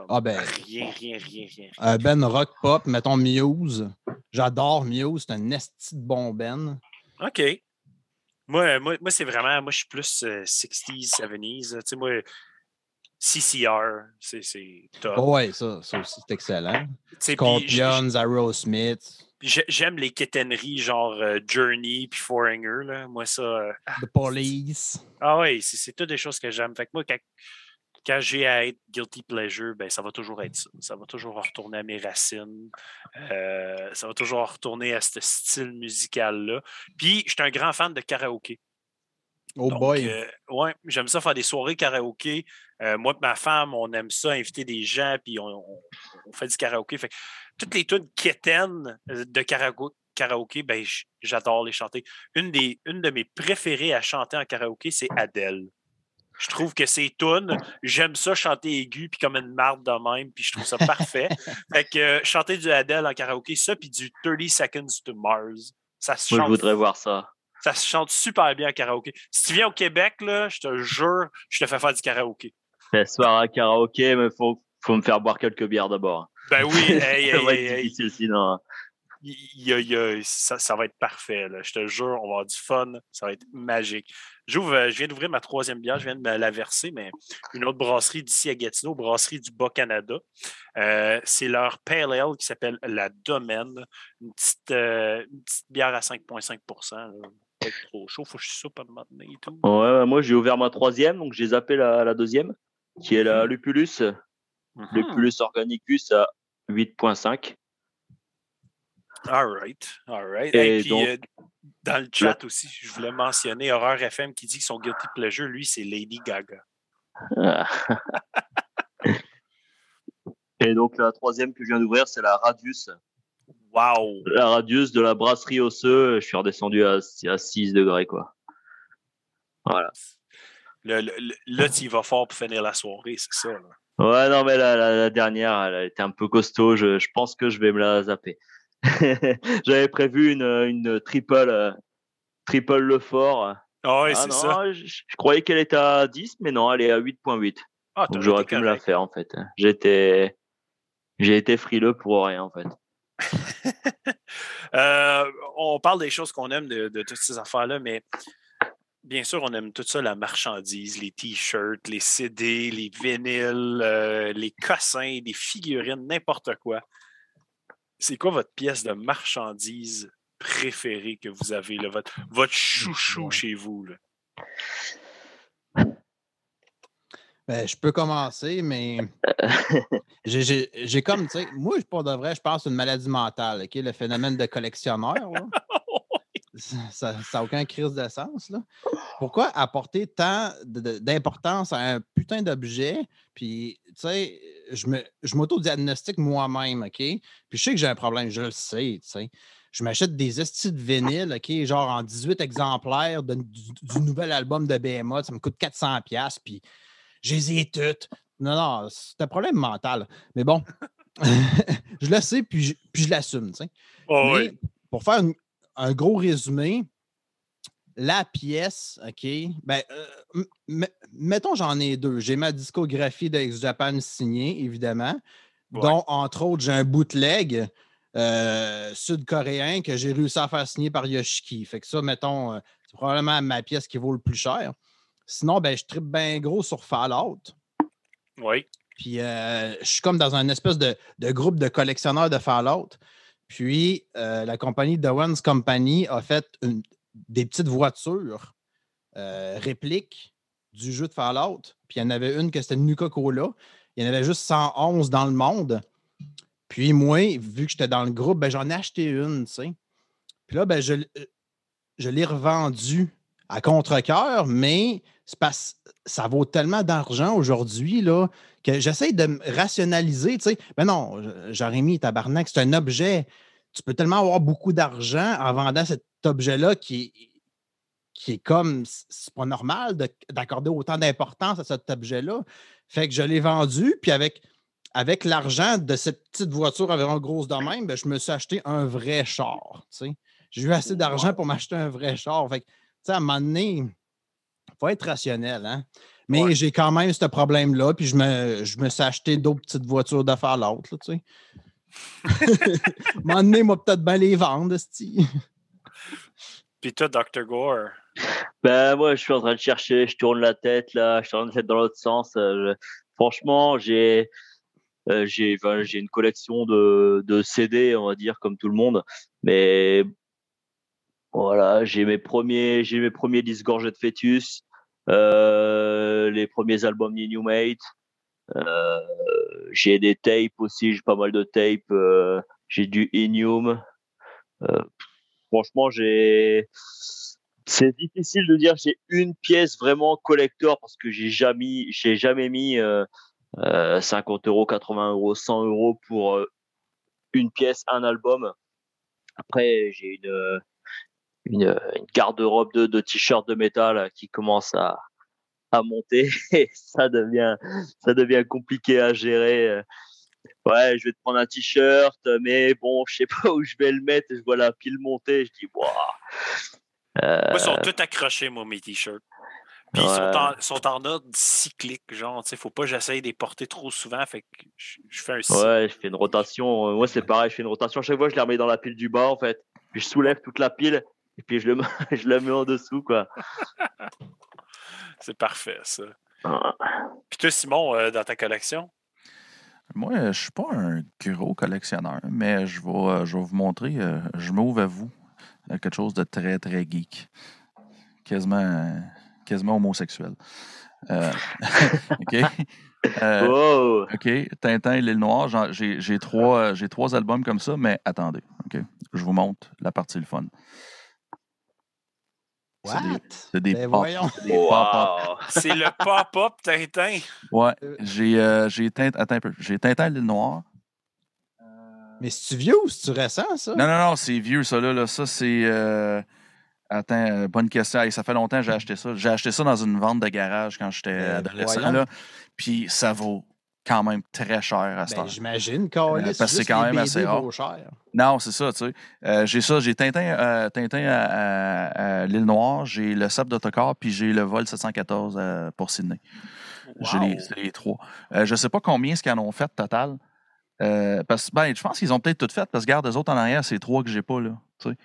ah ben, rien, rien, rien, rien. Euh, ben rock pop, mettons Muse. J'adore Muse, c'est un esti de bon Ben. OK. Moi, moi, moi c'est vraiment, moi je suis plus 60s, euh, 70s. Tu sais, moi, CCR, c'est top. Oh ouais, ça, ça aussi, c'est excellent. Scorpions, Aerosmith. J'aime les quétaineries genre euh, Journey puis Foreigner. Là. Moi, ça. Euh, The Police. Ah oui, c'est toutes des choses que j'aime. Fait que moi, quand, j'ai à être guilty pleasure, ben, ça va toujours être ça. Ça va toujours retourner à mes racines. Euh, ça va toujours retourner à ce style musical-là. Puis, je suis un grand fan de karaoké. Oh boy. ouais, j'aime ça faire des soirées karaoké. moi et ma femme, on aime ça, inviter des gens, puis on, fait du karaoké. Fait toutes les tunes quétaines euh, de karaoké, ben, j'adore les chanter. Une, des, une de mes préférées à chanter en karaoké, c'est Adèle. Je trouve que c'est tunes, j'aime ça chanter aigu, puis comme une marde de même, puis je trouve ça parfait. fait que euh, chanter du Adèle en karaoké, ça, puis du 30 Seconds to Mars, ça se Moi, je voudrais voir ça. Ça se chante super bien en karaoké. Si tu viens au Québec, là, je te jure, je te fais faire du karaoké. Ce soir à karaoké, mais il faut, faut me faire boire quelques bières d'abord. Ben oui, hey, ça va être difficile sinon. ça, va être parfait. Je te jure, on va avoir du fun. Ça va être magique. Euh, je viens d'ouvrir ma troisième bière. Je viens de me la verser, mais une autre brasserie d'ici à Gatineau, brasserie du Bas-Canada. Euh, c'est leur Pale Ale qui s'appelle La Domaine. Une petite, euh, bière à 5,5 Pas trop chaud. Faut que je soupe à un moment donné et tout. Ouais, moi, j'ai ouvert ma troisième, donc j'ai zappé la, la deuxième, qui est la mmh. Lupulus. Mmh. Lupulus Organicus à 8.5. All right, all right. Et, puis, euh, dans le chat aussi, je voulais mentionner Horreur FM qui dit que son guilty pleasure, lui, c'est Lady Gaga. Et donc, la troisième que je viens d'ouvrir, c'est la Radius. Wow! La Radius de la brasserie Osseux. Je suis redescendu à, à 6 degrés, quoi. Voilà. là, tu y vas fort pour finir la soirée, c'est ça. Ouais, non, mais la, dernière, elle était un peu costaud. Je, pense que je vais me la zapper. J'avais prévu une, une triple, euh, triple le fort. Ah oui, ah c'est ça. Je, croyais qu'elle était à 10, mais non, elle est à 8.8. Ah, Donc j'aurais pu me la faire, en fait. J'étais, j'ai été frileux pour rien, en fait. Euh, on parle des choses qu'on aime de, toutes ces affaires-là, mais bien sûr, on aime tout ça, la marchandise, les t-shirts, les CD, les vinyles, euh, les cossins, les figurines, n'importe quoi. C'est quoi votre pièce de marchandise préférée que vous avez, votre, votre chouchou chez vous? Ben, je peux commencer, mais j'ai comme, tu sais, moi, pour de vrai, je pense une maladie mentale, OK? Le phénomène de collectionneur. ça n'a aucun crise de sens. Là. Pourquoi apporter tant d'importance à un putain d'objet? Puis, tu sais, je m'auto-diagnostique moi-même, OK? Puis, je sais que j'ai un problème, je le sais, tu sais. Je m'achète des estis de vinyle, OK, genre en 18 exemplaires du, nouvel album de BMA. Ça me coûte 400$. Puis, je les ai toutes. Non, non, c'est un problème mental. Mais bon, je le sais, puis je, puis je l'assume. Oh, oui. Pour faire un gros résumé, la pièce, OK, ben, euh, mettons, j'en ai deux. J'ai ma discographie de X-Japan signée, évidemment, dont, entre autres, j'ai un bootleg euh, sud-coréen que j'ai réussi à faire signer par Yoshiki. Fait que ça, mettons, euh, c'est probablement ma pièce qui vaut le plus cher. Sinon, ben, je tripe bien gros sur Fallout. Oui. Puis euh, je suis comme dans un espèce de, groupe de collectionneurs de Fallout. Puis euh, la compagnie The One's Company a fait des petites voitures euh, répliques du jeu de Fallout. Puis il y en avait une que c'était Nuka-Cola. Il y en avait juste 111 dans le monde. Puis moi, vu que j'étais dans le groupe, ben, j'en ai acheté une, tu sais. Puis là, ben, je, je l'ai revendue à contre-coeur, mais ça vaut tellement d'argent aujourd'hui que j'essaie de me rationaliser. Tu sais. Mais non, Jérémy, tabarnak, c'est un objet. Tu peux tellement avoir beaucoup d'argent en vendant cet objet-là qui, qui est comme. C'est pas normal d'accorder autant d'importance à cet objet-là. Fait que je l'ai vendu, puis avec, avec l'argent de cette petite voiture environ grosse de même, ben, je me suis acheté un vrai char. J'ai eu assez d'argent pour m'acheter un vrai char. Fait que, à un moment donné, il faut être rationnel. Hein? Mais j'ai quand même ce problème-là, puis je me, je me suis acheté d'autres petites voitures de faire l'autre. Tu sais. à un moment donné, moi, peut-être bien les vendre, Puis toi, Dr. Gore? Ben, moi, je suis en train de chercher, je tourne la tête, là, je suis en train de dans l'autre sens. Euh, franchement, j'ai. Euh, j'ai une collection de, de, CD, on va dire, comme tout le monde. Mais voilà, j'ai mes premiers, j'ai mes premiers de fœtus, euh, les premiers albums d'Inhumate. Euh, j'ai des tapes aussi, j'ai pas mal de tapes. Euh, j'ai du Inhum. Euh, franchement, j'ai. C'est difficile de dire j'ai une pièce vraiment collector parce que j'ai jamais, j'ai jamais mis 50 euros, 80 euros, 100 euros pour une pièce, un album. Après, j'ai une, une, garde-robe de, de t-shirts de métal qui commence à, à monter et ça devient, ça devient compliqué à gérer. Ouais, je vais te prendre un t-shirt, mais bon, je sais pas où je vais le mettre. Je vois la pile monter, je dis, waouh. Moi, ils sont tous accrochés, moi, mes t-shirts. Puis ils sont en, sont en, ordre cyclique, genre, tu sais, faut pas que j'essaye de les porter trop souvent, fait que je, fais un Ouais, je fais une rotation. Moi, c'est pareil, je fais une rotation. Chaque fois, je les remets dans la pile du bas, en fait. Puis je soulève toute la pile et puis je le, je le mets en dessous, quoi. C'est parfait, ça. Ah. Puis toi, Simon, euh, dans ta collection? Moi, je ne suis pas un gros collectionneur, mais je vais, euh, je vais vous montrer, euh, je m'ouvre à vous, quelque chose de très, très geek. Quasiment, quasiment homosexuel. OK? OK, Tintin et l'île Noire, j'ai trois, trois albums comme ça, mais attendez, OK? Je vous montre la partie le fun. C'est des, ben pop. C'est le pop-up Tintin. Ouais, j'ai euh, Tintin, attends un peu. J'ai Tintin l'île Noire. Mais c'est-tu vieux ou c'est-tu récent, ça? Non, non, non, c'est vieux, ça, là. Ça, c'est. Euh, Attends, bonne question. ça fait longtemps que j'ai acheté ça. J'ai acheté ça dans une vente de garage quand j'étais ben, adolescent. Là. Puis ça vaut quand même très cher à ce ben, J'imagine, euh, Parce que c'est quand même assez rare. Non, c'est ça, tu sais. Euh, j'ai ça, j'ai Tintin, euh, Tintin à, l'île Noire, j'ai le SAP d'autocar, puis j'ai le vol 714 pour Sydney. J'ai les, trois. je ne sais pas combien ce qu'ils en ont fait total. parce, ben, je pense qu'ils ont peut-être tout fait, parce que regarde, les autres en arrière, c'est trois que j'ai pas, là. Tu sais.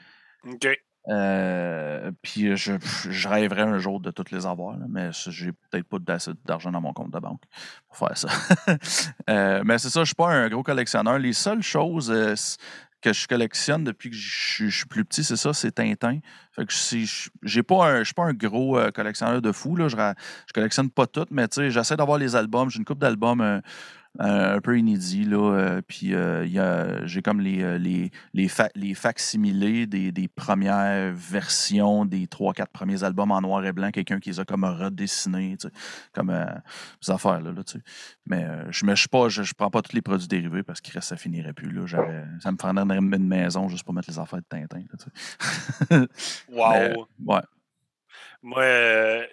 OK. Euh, puis je, je, rêverais un jour de toutes les avoir, mais j'ai peut-être pas d'argent dans mon compte de banque pour faire ça. Euh, mais c'est ça, je suis pas un gros collectionneur. Les seules choses euh, que je collectionne depuis que je, suis plus petit, c'est ça, c'est Tintin. Fait que pas je suis pas un gros collectionneur de fou. Là. Je, je collectionne pas tout, mais j'essaie d'avoir les albums. J'ai une coupe d'albums un peu inédit. Là, euh, puis euh, j'ai comme les, euh, les, les, les facsimilés des, des, premières versions des trois, quatre premiers albums en noir et blanc. Quelqu'un qui les a comme redessinés, comme ces affaires-là. Là, mais je ne pas, je, prends pas tous les produits dérivés parce que ça finirait plus. Là. Ça me prendrait une maison juste pour mettre les affaires de Tintin. wow! ouais. Moi,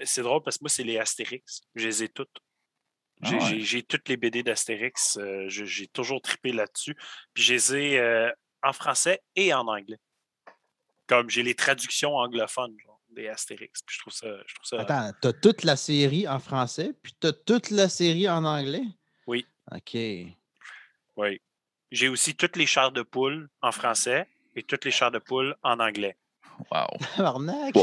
c'est drôle parce que moi, c'est les Astérix. Je les ai toutes. Ah j'ai toutes les BD d'Astérix. Euh, j'ai toujours trippé là-dessus. Puis je les ai euh, en français et en anglais. Comme j'ai les traductions anglophones des Astérix. Puis je trouve ça. Je trouve ça... Attends, tu as toute la série en français, puis tu as toute la série en anglais? Oui. OK. Oui. J'ai aussi toutes les chars de poule en français et toutes les chars de poule en anglais. Wow.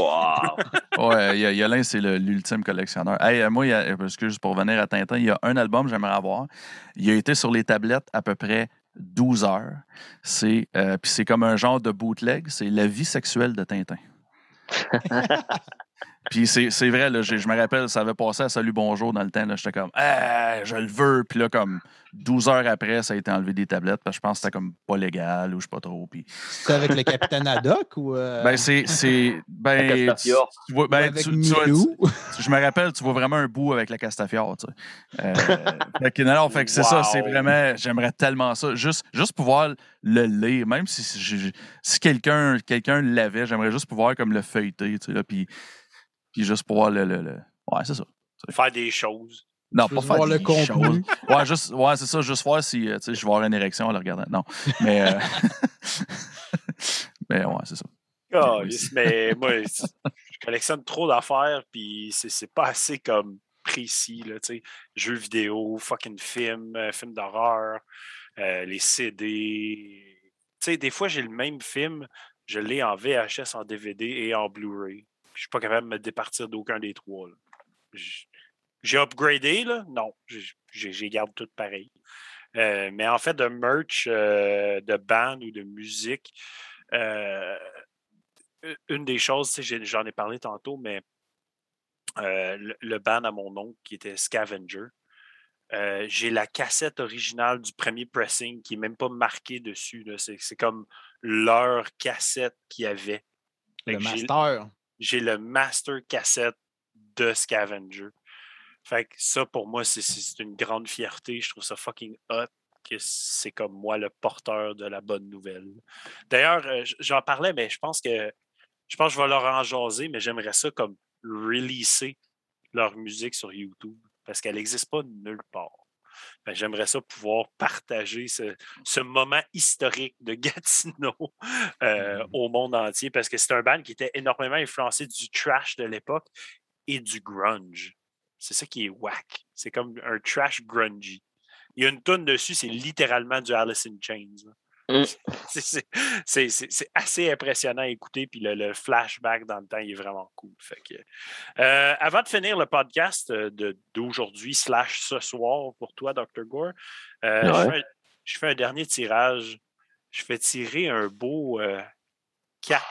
wow. ouais, y a, c'est l'ultime collectionneur. Hey, moi, y a, parce que juste pour revenir à Tintin, il y a un album que j'aimerais avoir. Il a été sur les tablettes à peu près 12 heures. C'est, euh, puis c'est comme un genre de bootleg. C'est La vie sexuelle de Tintin. Puis c'est vrai, là, je me rappelle, ça avait passé à Salut Bonjour dans le temps. J'étais comme, ah, je le veux. Puis là, comme 12 heures après, ça a été enlevé des tablettes parce que je pense que c'était comme pas légal ou je sais pas trop. Puis... C'était avec le capitaine Haddock ou. Euh? Ben, c'est. Ben, tu, vois, ben, tu, je me rappelle, tu vois vraiment un bout avec la Castafiore. Tu sais. euh, fait que, non, fait que c'est ça, c'est vraiment. J'aimerais tellement ça. Juste, juste pouvoir le lire, même si, si quelqu'un quelqu'un l'avait, j'aimerais juste pouvoir comme le feuilleter. Tu sais, là, puis puis juste pour voir le. le, Ouais, c'est ça. Faire des choses. Non, pas faire des le choses. Ouais, juste, ouais c'est ça, juste voir si euh, je vais avoir une érection en le regardant. Non. Mais, euh... mais ouais, c'est ça. Oh, mais moi, je collectionne trop d'affaires, puis c'est pas assez comme précis, là, tu sais. Jeux vidéo, fucking films, euh, films d'horreur, euh, les CD. Tu sais, des fois, j'ai le même film, je l'ai en VHS, en DVD et en Blu-ray. Je suis pas capable de me départir d'aucun des trois. J'ai upgradé, là? Non, j'ai garde tout pareil. Euh, mais en fait, de merch, euh, de band ou de musique, euh, une des choses, j'en ai parlé tantôt, mais le, band à mon oncle qui était Scavenger, j'ai la cassette originale du premier pressing qui n'est même pas marquée dessus. C'est comme leur cassette qu'il y avait. Le master j'ai le master cassette de Scavenger. Fait que ça, pour moi, c'est une grande fierté. Je trouve ça fucking hot que c'est comme moi le porteur de la bonne nouvelle. D'ailleurs, euh, j'en parlais, mais je pense que je pense que je vais leur en jaser, mais j'aimerais ça comme releaser leur musique sur YouTube parce qu'elle n'existe pas nulle part. Ben, j'aimerais ça pouvoir partager ce, moment historique de Gatineau euh, mmh. au monde entier parce que c'est un band qui était énormément influencé du trash de l'époque et du grunge. C'est ça qui est whack. C'est comme un trash grungy. Il y a une tonne dessus, c'est littéralement du Alice in Chains. Mm. C'est assez impressionnant à écouter, puis le, flashback dans le temps, il est vraiment cool. Fait euh, avant de finir le podcast euh, d'aujourd'hui slash ce soir pour toi, Dr. Gore, euh, je, fais un, dernier tirage. Je fais tirer un beau 4.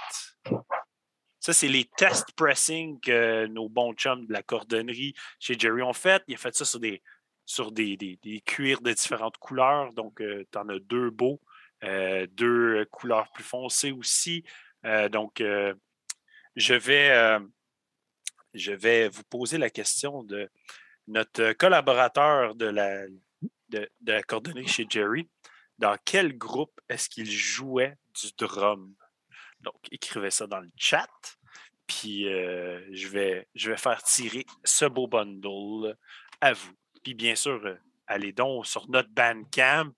Ça, c'est les test pressing que nos bons chums de la cordonnerie chez Jerry ont fait. Il a fait ça sur des, sur des, des, cuirs de différentes couleurs. Donc, tu en as deux beaux. Euh, deux couleurs plus foncées aussi. Euh, donc, euh, je, vais, je vais vous poser la question de notre collaborateur de la, de, la coordonnée chez Jerry. Dans quel groupe est-ce qu'il jouait du drum? Donc, écrivez ça dans le chat. Puis je, vais, je vais faire tirer ce beau bundle à vous. Puis bien sûr, allez donc sur notre Bandcamp,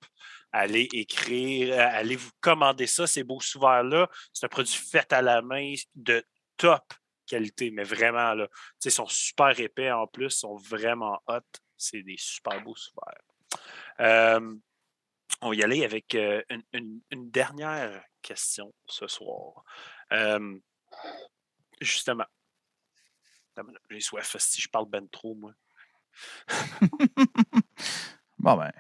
allez écrire, allez vous commander ça, ces beaux sous-verts-là. C'est un produit fait à la main de top qualité, mais vraiment, là, ils sont super épais en plus, sont vraiment hot. C'est des super beaux sous-verts. on va y aller avec une, dernière question ce soir. justement, j'ai soif si je parle ben trop, moi. bon, ben,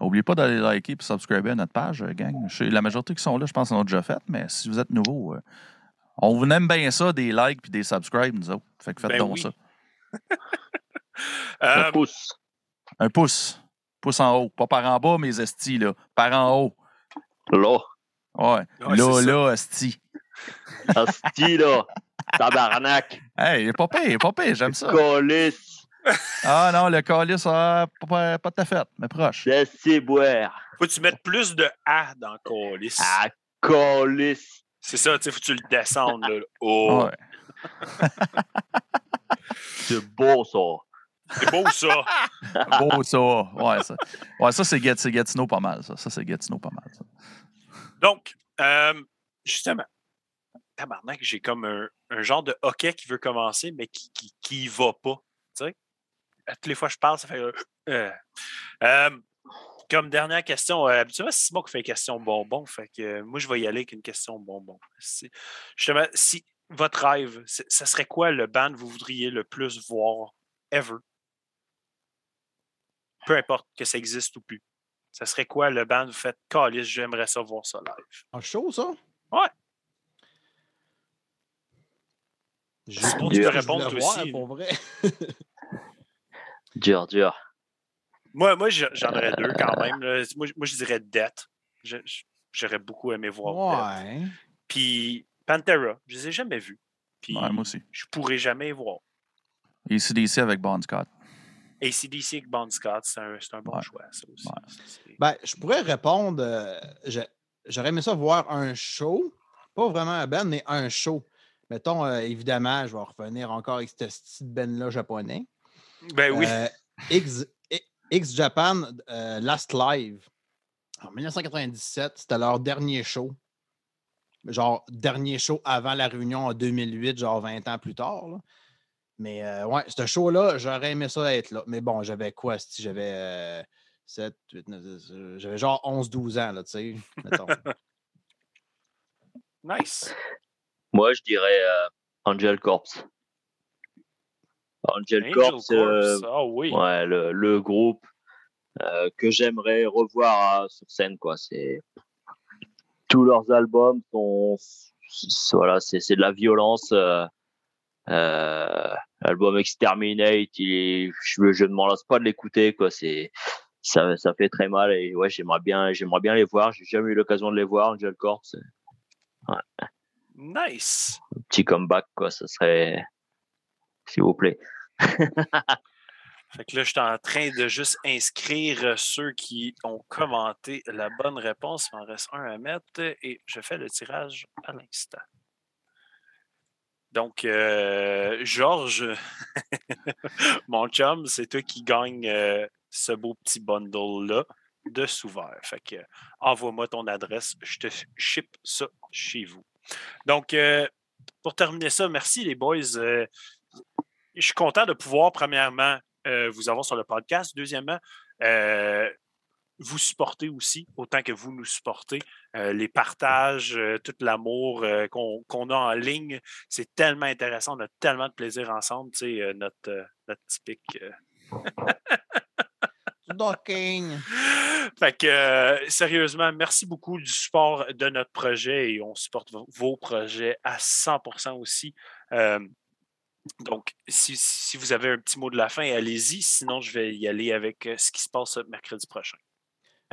n'oubliez pas d'aller liker et subscriber à notre page, euh, gang. La majorité qui sont là, je pense, en ont déjà fait, mais si vous êtes nouveau, euh, on vous aime bien ça, des likes et des subscribes, nous autres. Fait que faites ben donc ça. Un euh, pouce. Un pouce. Pouce en haut. Pas par en bas, mes estis, là. Par en haut. Là. Ouais. là, là, esti. Esti, là. Tabarnak. Hey, pas pire, pas pire, j'aime ça. Ah non, le calice, ah, pas, pas de ta fête, mais proche. Laissez boire. Faut que tu mettes plus de A dans le calice. Ah, calice. C'est ça, tu sais, faut que tu le descendes. Là. Oh. Ouais. c'est beau, ça. C'est beau, ça. beau, ça. Ouais, ça, ouais, ça c'est Gatineau pas mal, ça. Ça, c'est Gatineau pas mal, ça. Donc, euh, justement, tabarnak, j'ai comme un, un, genre de hockey qui veut commencer, mais qui, qui, qui va pas. Tu sais? Toutes les fois que je parle, ça fait. Euh, euh, comme dernière question, euh, habituellement, c'est Simon qui fait une question bonbon. Fait que moi, je vais y aller avec une question bonbon. Justement, si votre rêve, ça serait quoi le band que vous voudriez le plus voir ever? Peu importe que ça existe ou plus. Ça serait quoi le band vous faites Calis, j'aimerais ça voir ça live? En show, ça? Ouais. Je tu peux répondre aussi. Pour vrai. Dur, dur. Moi, moi j'en aurais deux quand même. Moi, moi, je dirais Death. J'aurais beaucoup aimé voir ouais. Puis Pantera, je ne les ai jamais vus. Puis moi aussi. Je pourrais jamais les voir. ACDC avec Bon Scott. ACDC avec Bon Scott, c'est un, un, bon choix, ça aussi. Ben, je pourrais répondre. Euh, j'aurais aimé ça voir un show. Pas vraiment un band, mais un show. Mettons, euh, évidemment, je vais revenir encore avec cette petite band-là japonais. Ben oui. Euh, X, X, Japan euh, Last Live en 1997, c'était leur dernier show. Genre, dernier show avant la réunion en 2008, genre 20 ans plus tard. Mais euh, ouais, ce show-là, j'aurais aimé ça être là. Mais bon, j'avais quoi? Si j'avais 7, 8, 9, j'avais genre 11-12 ans, là, tu sais. nice. Moi, je dirais Angel Corpse. Angel, Corps, euh, ah oui. ouais, le, le groupe euh, que j'aimerais revoir euh, sur scène. Quoi. C'est... Tous leurs albums sont. Voilà, c'est, c'est de la violence. L'album Exterminate, il je, je ne m'en lasse pas de l'écouter. Quoi. C'est, ça, ça fait très mal et ouais, j'aimerais bien, j'aimerais bien les voir. J'ai jamais eu l'occasion de les voir, Angel Corps. Ouais. Nice. Un petit comeback, quoi. Ça serait, s'il vous plaît. fait que là, je suis en train de juste inscrire euh, ceux qui ont commenté la bonne réponse. Il m'en reste un à mettre et je fais le tirage à l'instant. Donc, euh, Georges, mon chum, c'est toi qui gagne euh, ce beau petit bundle-là de sous Fait que envoie-moi ton adresse, je te ship ça chez vous. Donc, pour terminer ça, merci les boys je suis content de pouvoir, premièrement, euh, vous avoir sur le podcast. Deuxièmement, euh, vous supporter aussi, autant que vous nous supportez. Euh, les partages, tout l'amour qu'on a en ligne, c'est tellement intéressant. On a tellement de plaisir ensemble. Tu sais, notre, notre typique. Docking. Fait que, sérieusement, merci beaucoup du support de notre projet et on supporte vos projets à 100% aussi. Donc, si, vous avez un petit mot de la fin, allez-y. Sinon, je vais y aller avec euh, ce qui se passe mercredi prochain.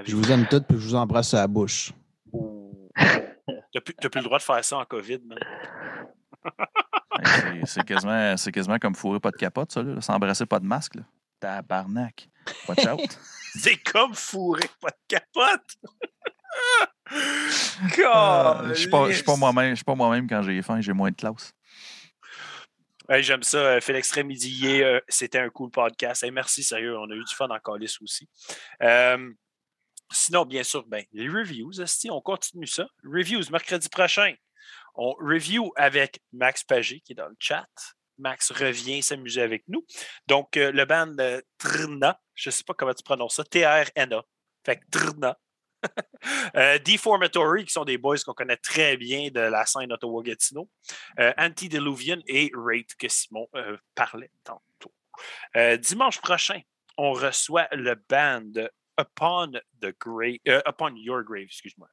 je vous aime toutes et je vous embrasse à la bouche. Tu n'as plus, le droit de faire ça en COVID, c'est quasiment, quasiment comme fourrer pas de capote, ça, s'embrasser pas de masque. Là. Tabarnak. Watch out. c'est comme fourrer pas de capote. Euh, je ne suis pas, moi-même moi quand j'ai faim, j'ai moins de classe. J'aime ça. Fait l'extrait midi C'était un cool podcast. merci, sérieux. On a eu du fun en calice aussi. sinon, bien sûr, ben, les reviews, on continue ça. Reviews mercredi prochain. On review avec Max Pagé qui est dans le chat. Max revient s'amuser avec nous. Donc, euh, le band Trna, je ne sais pas comment tu prononces ça, T-R-N-A. Fait que Trna. Euh, Deformatory, qui sont des boys qu'on connaît très bien de la scène Ottawa-Gatineau. Euh, Antediluvian et Rate, que Simon parlait tantôt. dimanche prochain, on reçoit le band Upon, the Upon Your Grave, excuse-moi.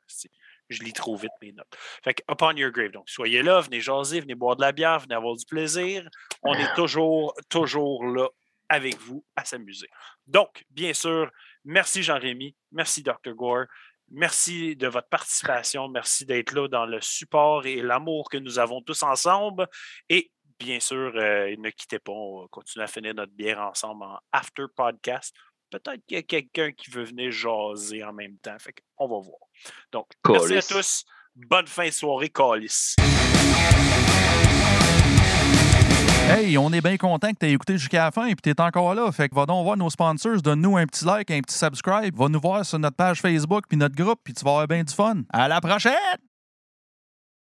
Je lis trop vite mes notes. Fait que Upon Your Grave. Donc, soyez là, venez jaser, venez boire de la bière, venez avoir du plaisir. On est toujours, toujours là avec vous à s'amuser. Donc, bien sûr, merci Jean-Rémy, merci Dr. Gore, merci de votre participation, merci d'être là dans le support et l'amour que nous avons tous ensemble. Et bien sûr, euh, ne quittez pas, on va continuer à finir notre bière ensemble en after podcast peut-être qu'il y a quelqu'un qui veut venir jaser en même temps. Fait on va voir. Donc, merci à tous. Bonne fin de soirée, Calis. Hey, on est bien content que tu écouté jusqu'à la fin et que tu encore là. Fait que va donc voir nos sponsors, donne-nous un petit like, un petit subscribe, va nous voir sur notre page Facebook puis notre groupe, puis tu vas avoir bien du fun. À la prochaine!